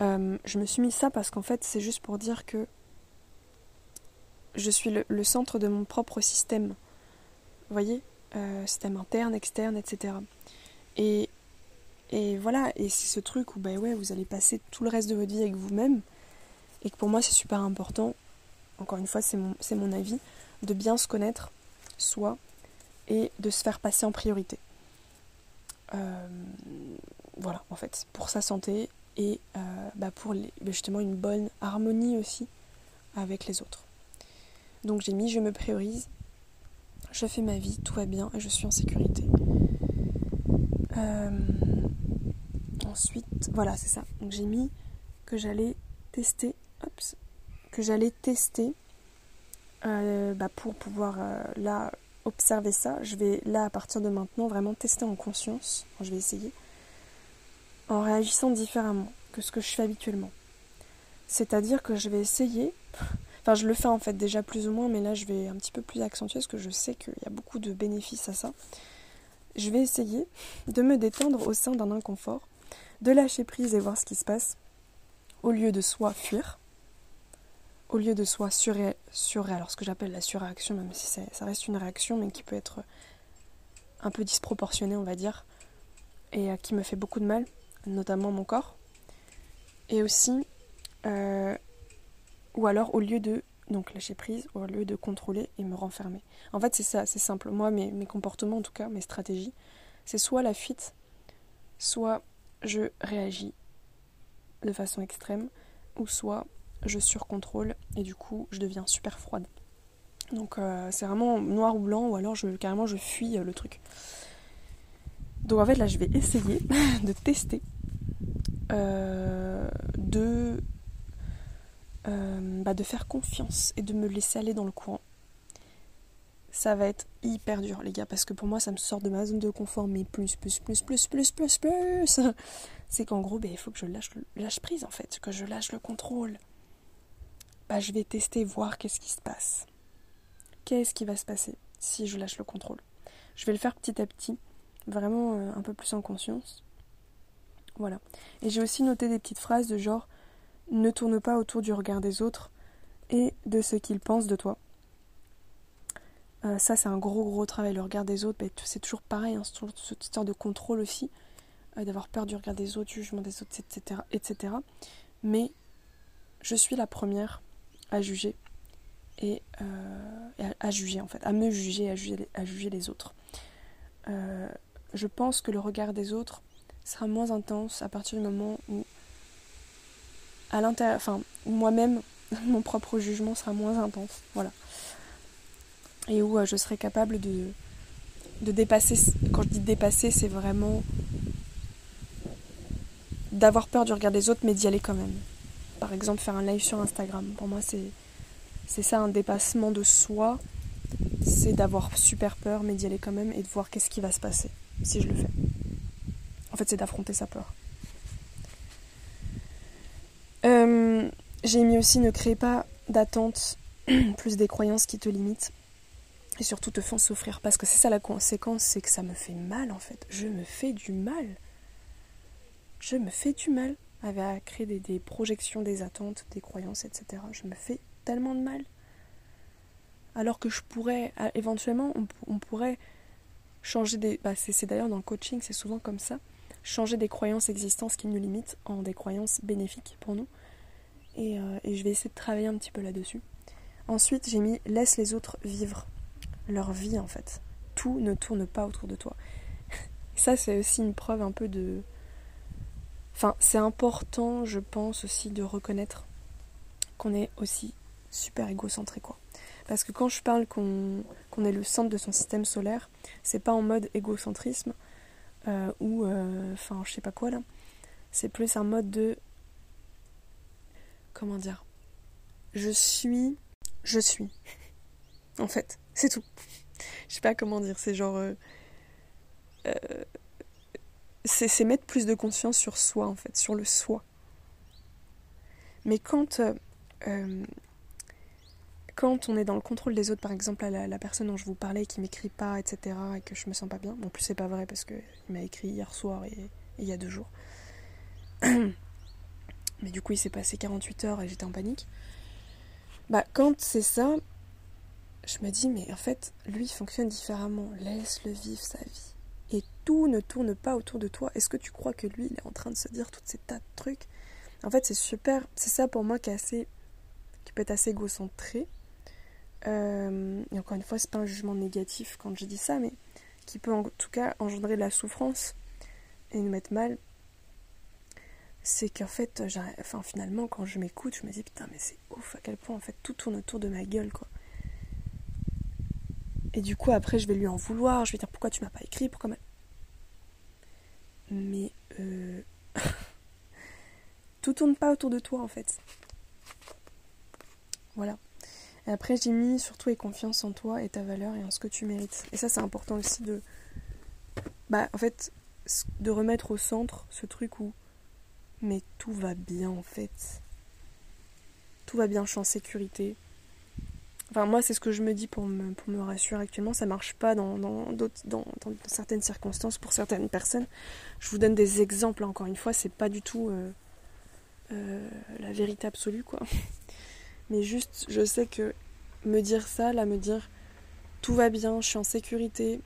A: Euh, je me suis mis ça parce qu'en fait, c'est juste pour dire que je suis le, centre de mon propre système. Voyez euh, Système interne, externe, etc. Et, voilà, et c'est ce truc où ben ouais, vous allez passer tout le reste de votre vie avec vous-même. Et que pour moi, c'est super important encore une fois c'est mon avis, de bien se connaître soi et de se faire passer en priorité. Euh, voilà, en fait, pour sa santé et euh, bah, pour bah, justement une bonne harmonie aussi avec les autres. Donc j'ai mis je me priorise, je fais ma vie, tout va bien et je suis en sécurité. Euh, ensuite, voilà, c'est ça. Donc j'ai mis que j'allais tester. Que j'allais tester euh, bah, pour pouvoir euh, là observer ça. Je vais là à partir de maintenant vraiment tester en conscience. je vais essayer en réagissant différemment que ce que je fais habituellement. C'est-à-dire que je vais essayer, *laughs* enfin je le fais en fait déjà plus ou moins, mais là je vais un petit peu plus accentuer parce que je sais qu'il y a beaucoup de bénéfices à ça. Je vais essayer de me détendre au sein d'un inconfort, de lâcher prise et voir ce qui se passe, au lieu de soit fuir, au lieu de soi surré, alors ce que j'appelle la surréaction, même si ça reste une réaction, mais qui peut être un peu disproportionnée, on va dire, et euh, qui me fait beaucoup de mal, notamment mon corps. Et aussi, euh, ou alors au lieu de donc lâcher prise, au lieu de contrôler et me renfermer. En fait, c'est ça, c'est simple. Moi, mes, mes comportements, en tout cas, mes stratégies, c'est soit la fuite, soit je réagis de façon extrême, ou soit je surcontrôle et du coup je deviens super froide. Donc euh, c'est vraiment noir ou blanc ou alors je, carrément je fuis euh, le truc. Donc en fait là je vais essayer *laughs* de tester euh, de, bah, de faire confiance et de me laisser aller dans le courant. Ça va être hyper dur les gars parce que pour moi ça me sort de ma zone de confort mais plus plus plus plus plus plus plus *laughs* c'est qu'en gros ben, il faut que je lâche, lâche prise en fait, que je lâche le contrôle. Bah, je vais tester, voir qu'est-ce qui se passe. Qu'est-ce qui va se passer si je lâche le contrôle? Je vais le faire petit à petit, vraiment euh, un peu plus en conscience. Voilà. Et j'ai aussi noté des petites phrases de genre ne tourne pas autour du regard des autres et de ce qu'ils pensent de toi. Euh, ça, c'est un gros, gros travail. Le regard des autres, bah, c'est toujours pareil, hein, cette histoire de contrôle aussi, euh, d'avoir peur du regard des autres, du jugement des autres, etc., etc. Mais je suis la première à juger et, euh, à, juger en fait, à me juger, à juger, à juger les autres. Euh, je pense que le regard des autres sera moins intense à partir du moment où à l'intérieur, enfin moi-même *laughs* mon propre jugement sera moins intense. Voilà. Et où je serai capable de, de dépasser. Quand je dis dépasser, c'est vraiment d'avoir peur du regard des autres, mais d'y aller quand même. Par exemple, faire un live sur Instagram. Pour moi, c'est, ça un dépassement de soi. C'est d'avoir super peur, mais d'y aller quand même et de voir qu'est-ce qui va se passer si je le fais. En fait, c'est d'affronter sa peur. Euh, j'ai mis aussi ne crée pas d'attente *clears throat* plus des croyances qui te limitent et surtout te font souffrir parce que c'est ça la conséquence, c'est que ça me fait mal en fait. Je me fais du mal. Je me fais du mal à créer des, projections, des attentes, des croyances, etc. Je me fais tellement de mal. Alors que je pourrais, éventuellement, on, pourrait changer des. Bah c'est d'ailleurs dans le coaching, c'est souvent comme ça. Changer des croyances existantes qui nous limitent en des croyances bénéfiques pour nous. Et, euh, et je vais essayer de travailler un petit peu là-dessus. Ensuite, j'ai mis laisse les autres vivre leur vie en fait. Tout ne tourne pas autour de toi. Ça, c'est aussi une preuve un peu de. Enfin, c'est important, je pense, aussi de reconnaître qu'on est aussi super égocentré, quoi. Parce que quand je parle qu'on est le centre de son système solaire, c'est pas en mode égocentrisme euh, ou. Euh, enfin, je sais pas quoi là. C'est plus un mode de. Comment dire Je suis. Je suis. *laughs* En fait. C'est tout. Je sais pas comment dire, c'est genre. Euh, c'est mettre plus de conscience sur soi, en fait, sur le soi. Mais quand. Euh, quand on est dans le contrôle des autres, par exemple, la, personne dont je vous parlais qui m'écrit pas, etc., et que je me sens pas bien, en plus c'est pas vrai parce qu'il m'a écrit hier soir et, il y a deux jours. *coughs* Mais du coup, il s'est passé 48 heures et j'étais en panique. Bah, quand c'est ça, je me dis, mais en fait, lui fonctionne différemment. Laisse-le vivre sa vie. Et tout ne tourne pas autour de toi. Est-ce que tu crois que lui, il est en train de se dire toutes ces tas de trucs? En fait, c'est super. C'est ça pour moi qui, est assez, qui peut être assez égocentré. Euh, et encore une fois, c'est pas un jugement négatif quand je dis ça, mais qui peut en tout cas engendrer de la souffrance et nous mettre mal. C'est qu'en fait, enfin, finalement, quand je m'écoute, je me dis putain, mais c'est ouf à quel point en fait tout tourne autour de ma gueule, quoi. Et du coup, après, je vais lui en vouloir. Je vais dire pourquoi tu m'as pas écrit, pourquoi. Mais euh... *laughs* tout tourne pas autour de toi en fait. Voilà. Et après, j'ai surtout et confiance en toi et ta valeur et en ce que tu mérites. Et ça, c'est important aussi de. Bah, en fait, de remettre au centre ce truc où. Mais tout va bien en fait. Tout va bien, je suis en sécurité. Enfin, moi, c'est ce que je me dis pour me, pour me rassurer actuellement. Ça marche pas dans, dans, dans, dans, certaines circonstances pour certaines personnes. Je vous donne des exemples, encore une fois, c'est pas du tout euh, euh, la vérité absolue, quoi. *laughs* Mais juste, je sais que me dire ça, là, me dire tout va bien, je suis en sécurité,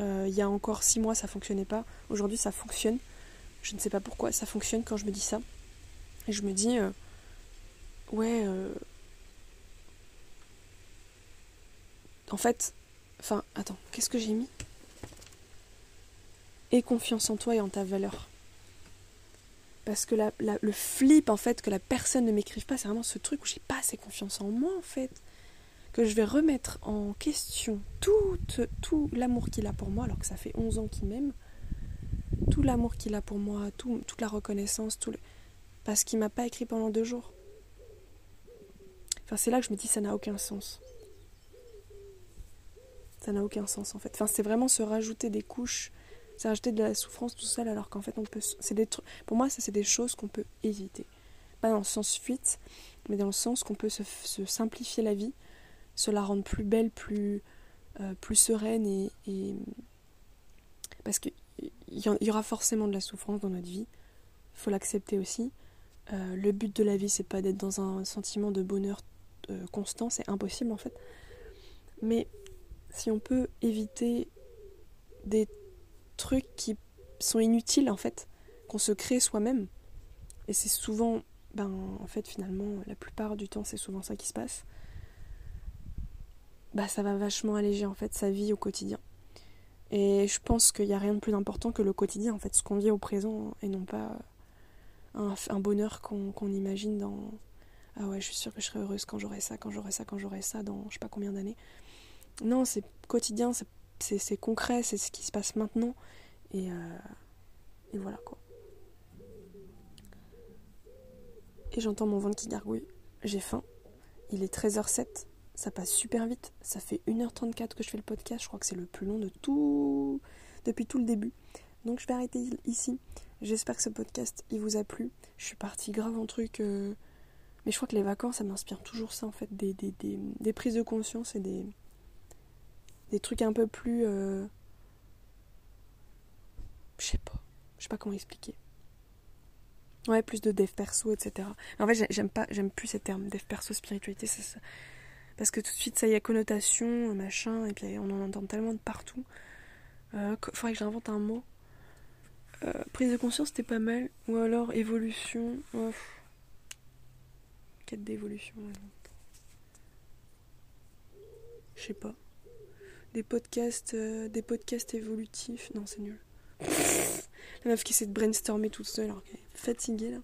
A: euh, il y a encore six mois, ça fonctionnait pas. Aujourd'hui, ça fonctionne. Je ne sais pas pourquoi, ça fonctionne quand je me dis ça. Et je me dis, ouais En fait, enfin, attends, qu'est-ce que j'ai mis? Aie confiance en toi et en ta valeur. Parce que le flip, en fait, que la personne ne m'écrive pas, c'est vraiment ce truc où j'ai pas assez confiance en moi, en fait. Que je vais remettre en question tout, tout l'amour qu'il a pour moi, alors que ça fait 11 ans qu'il m'aime. Tout l'amour qu'il a pour moi, toute la reconnaissance, tout le... parce qu'il m'a pas écrit pendant deux jours. Enfin, c'est là que je me dis ça n'a aucun sens. Ça n'a aucun sens en fait. Enfin, c'est vraiment se rajouter des couches, c'est rajouter de la souffrance tout seul alors qu'en fait on peut. C'est des Pour moi, ça c'est des choses qu'on peut éviter. Pas dans le sens fuite, mais dans le sens qu'on peut se, simplifier la vie, se la rendre plus belle, plus, euh, plus sereine et, parce qu'il y, aura forcément de la souffrance dans notre vie. Il faut l'accepter aussi. Euh, le but de la vie, c'est pas d'être dans un sentiment de bonheur euh, constant, c'est impossible en fait. Mais si on peut éviter des trucs qui sont inutiles en fait, qu'on se crée soi-même, et c'est souvent, ben en fait finalement, la plupart du temps c'est souvent ça qui se passe, bah ça va vachement alléger en fait sa vie au quotidien. Et je pense qu'il n'y a rien de plus important que le quotidien, en fait, ce qu'on vit au présent et non pas un, bonheur qu'on imagine dans, ah ouais, je suis sûre que je serai heureuse quand j'aurai ça, quand j'aurai ça, quand j'aurai ça dans je sais pas combien d'années. Non, c'est quotidien, c'est concret, c'est ce qui se passe maintenant. Et, euh, et voilà quoi. Et j'entends mon ventre qui gargouille. J'ai faim. Il est 13h07. Ça passe super vite. Ça fait 1h34 que je fais le podcast. Je crois que c'est le plus long de tout. depuis tout le début. Donc je vais arrêter ici. J'espère que ce podcast il vous a plu. Je suis partie grave en truc. Euh, mais je crois que les vacances, ça m'inspire toujours ça en fait. Des, prises de conscience et des, des trucs un peu plus. Euh, je sais pas. Je sais pas comment expliquer. Ouais, plus de dev perso, etc. En fait, j'aime pas, j'aime plus ces termes, dev perso, spiritualité. Parce que tout de suite, ça y a connotation, machin, et puis on en entend tellement de partout. Euh, faudrait que j'invente un mot. Euh, prise de conscience, c'était pas mal. Ou alors évolution. Quête d'évolution. Je sais pas. Des podcasts, euh, des podcasts évolutifs. Non, c'est nul. *laughs* La meuf qui essaie de brainstormer toute seule alors est fatiguée là.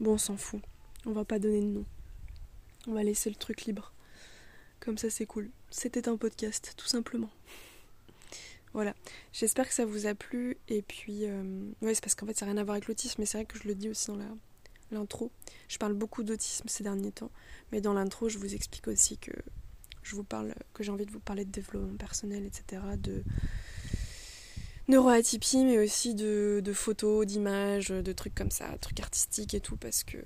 A: Bon, on s'en fout. On va pas donner de nom. On va laisser le truc libre. Comme ça, c'est cool. C'était un podcast, tout simplement. *laughs* Voilà. J'espère que ça vous a plu. Et puis, euh, ouais, c'est parce qu'en fait, ça n'a rien à voir avec l'autisme, mais c'est vrai que je le dis aussi dans l'intro. Je parle beaucoup d'autisme ces derniers temps, mais dans l'intro, je vous explique aussi que je vous parle, que j'ai envie de vous parler de développement personnel, etc., de neuroatypie, mais aussi de, photos, d'images, de trucs comme ça, trucs artistiques et tout, parce que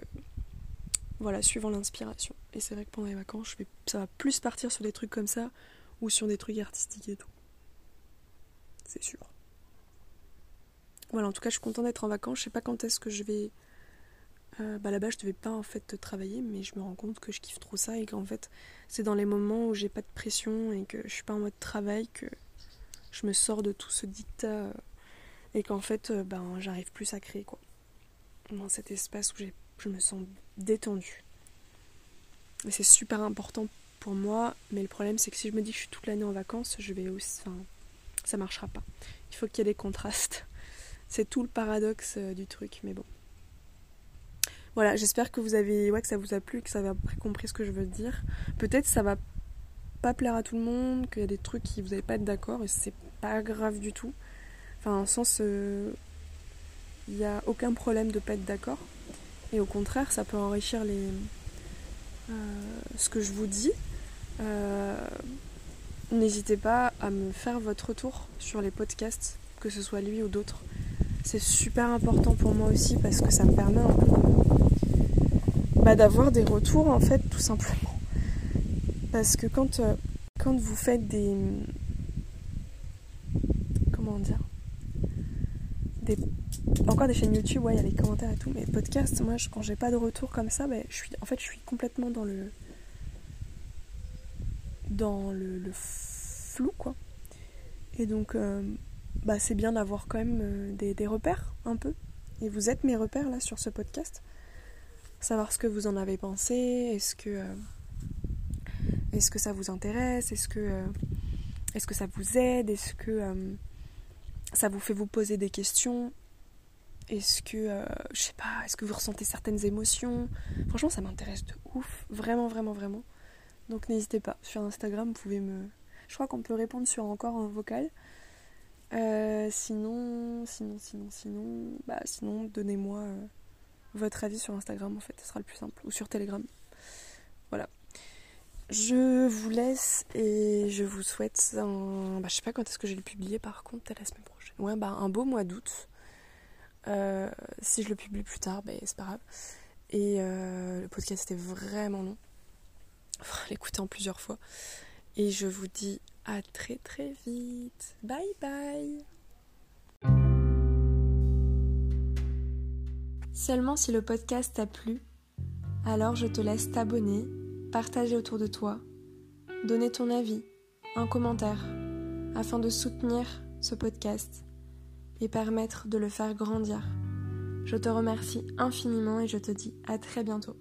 A: voilà, suivant l'inspiration. Et c'est vrai que pendant les vacances, ça va plus partir sur des trucs comme ça ou sur des trucs artistiques et tout. C'est sûr. Voilà, en tout cas, je suis contente d'être en vacances. Je sais pas quand est-ce que je vais. Euh, bah là-bas, je devais pas en fait travailler, mais je me rends compte que je kiffe trop ça et qu'en fait, c'est dans les moments où j'ai pas de pression et que je suis pas en mode travail que je me sors de tout ce dictat euh, et qu'en fait, euh, ben, j'arrive plus à créer quoi. Dans cet espace où je me sens détendue. Et c'est super important pour moi, mais le problème c'est que si je me dis que je suis toute l'année en vacances, je vais ça marchera pas. Il faut qu'il y ait des contrastes. *laughs* C'est tout le paradoxe du truc, mais bon. Voilà, j'espère que vous avez, ouais, que ça vous a plu, que ça avez compris ce que je veux dire. Peut-être ça va pas plaire à tout le monde, qu'il y a des trucs qui vous n'allez pas être d'accord et c'est pas grave du tout. Enfin, en sens, euh, il n'y a aucun problème de pas être d'accord. Et au contraire, ça peut enrichir les, euh, ce que je vous dis. Euh, n'hésitez pas à me faire votre retour sur les podcasts, que ce soit lui ou d'autres. C'est super important pour moi aussi parce que ça me permet un peu bah, d'avoir des retours en fait tout simplement. Parce que quand, euh, quand vous faites des. Comment dire des, Encore des chaînes YouTube, ouais, il y a les commentaires et tout, mais podcast, moi, quand j'ai pas de retour comme ça, ben, je suis, en fait, je suis complètement dans le. dans le, flou, quoi. Et donc, euh, bah, c'est bien d'avoir quand même euh, des repères, un peu. Et vous êtes mes repères, là, sur ce podcast. Savoir ce que vous en avez pensé, est-ce que. Est-ce que ça vous intéresse Est-ce que, euh, est que ça vous aide Est-ce que euh, ça vous fait vous poser des questions Est-ce que, euh, je sais pas, est-ce que vous ressentez certaines émotions Franchement, ça m'intéresse de ouf. Vraiment, vraiment, vraiment. Donc n'hésitez pas. Sur Instagram, vous pouvez me... Je crois qu'on peut répondre sur encore un vocal. sinon, sinon, sinon, sinon, bah sinon, donnez-moi votre avis sur Instagram en fait, ce sera le plus simple, ou sur Telegram. Voilà. Je vous laisse et je vous souhaite un. Bah, je sais pas quand est-ce que je vais le publier par contre, peut la semaine prochaine. Ouais, bah un beau mois d'août. Euh, si je le publie plus tard, bah, c'est pas grave. Et euh, le podcast était vraiment long. Faut l'écouter en plusieurs fois. Et je vous dis à très très vite. Bye bye Seulement si le podcast t'a plu, alors je te laisse t'abonner partager autour de toi, donner ton avis, un commentaire, afin de soutenir ce podcast et permettre de le faire grandir. Je te remercie infiniment et je te dis à très bientôt.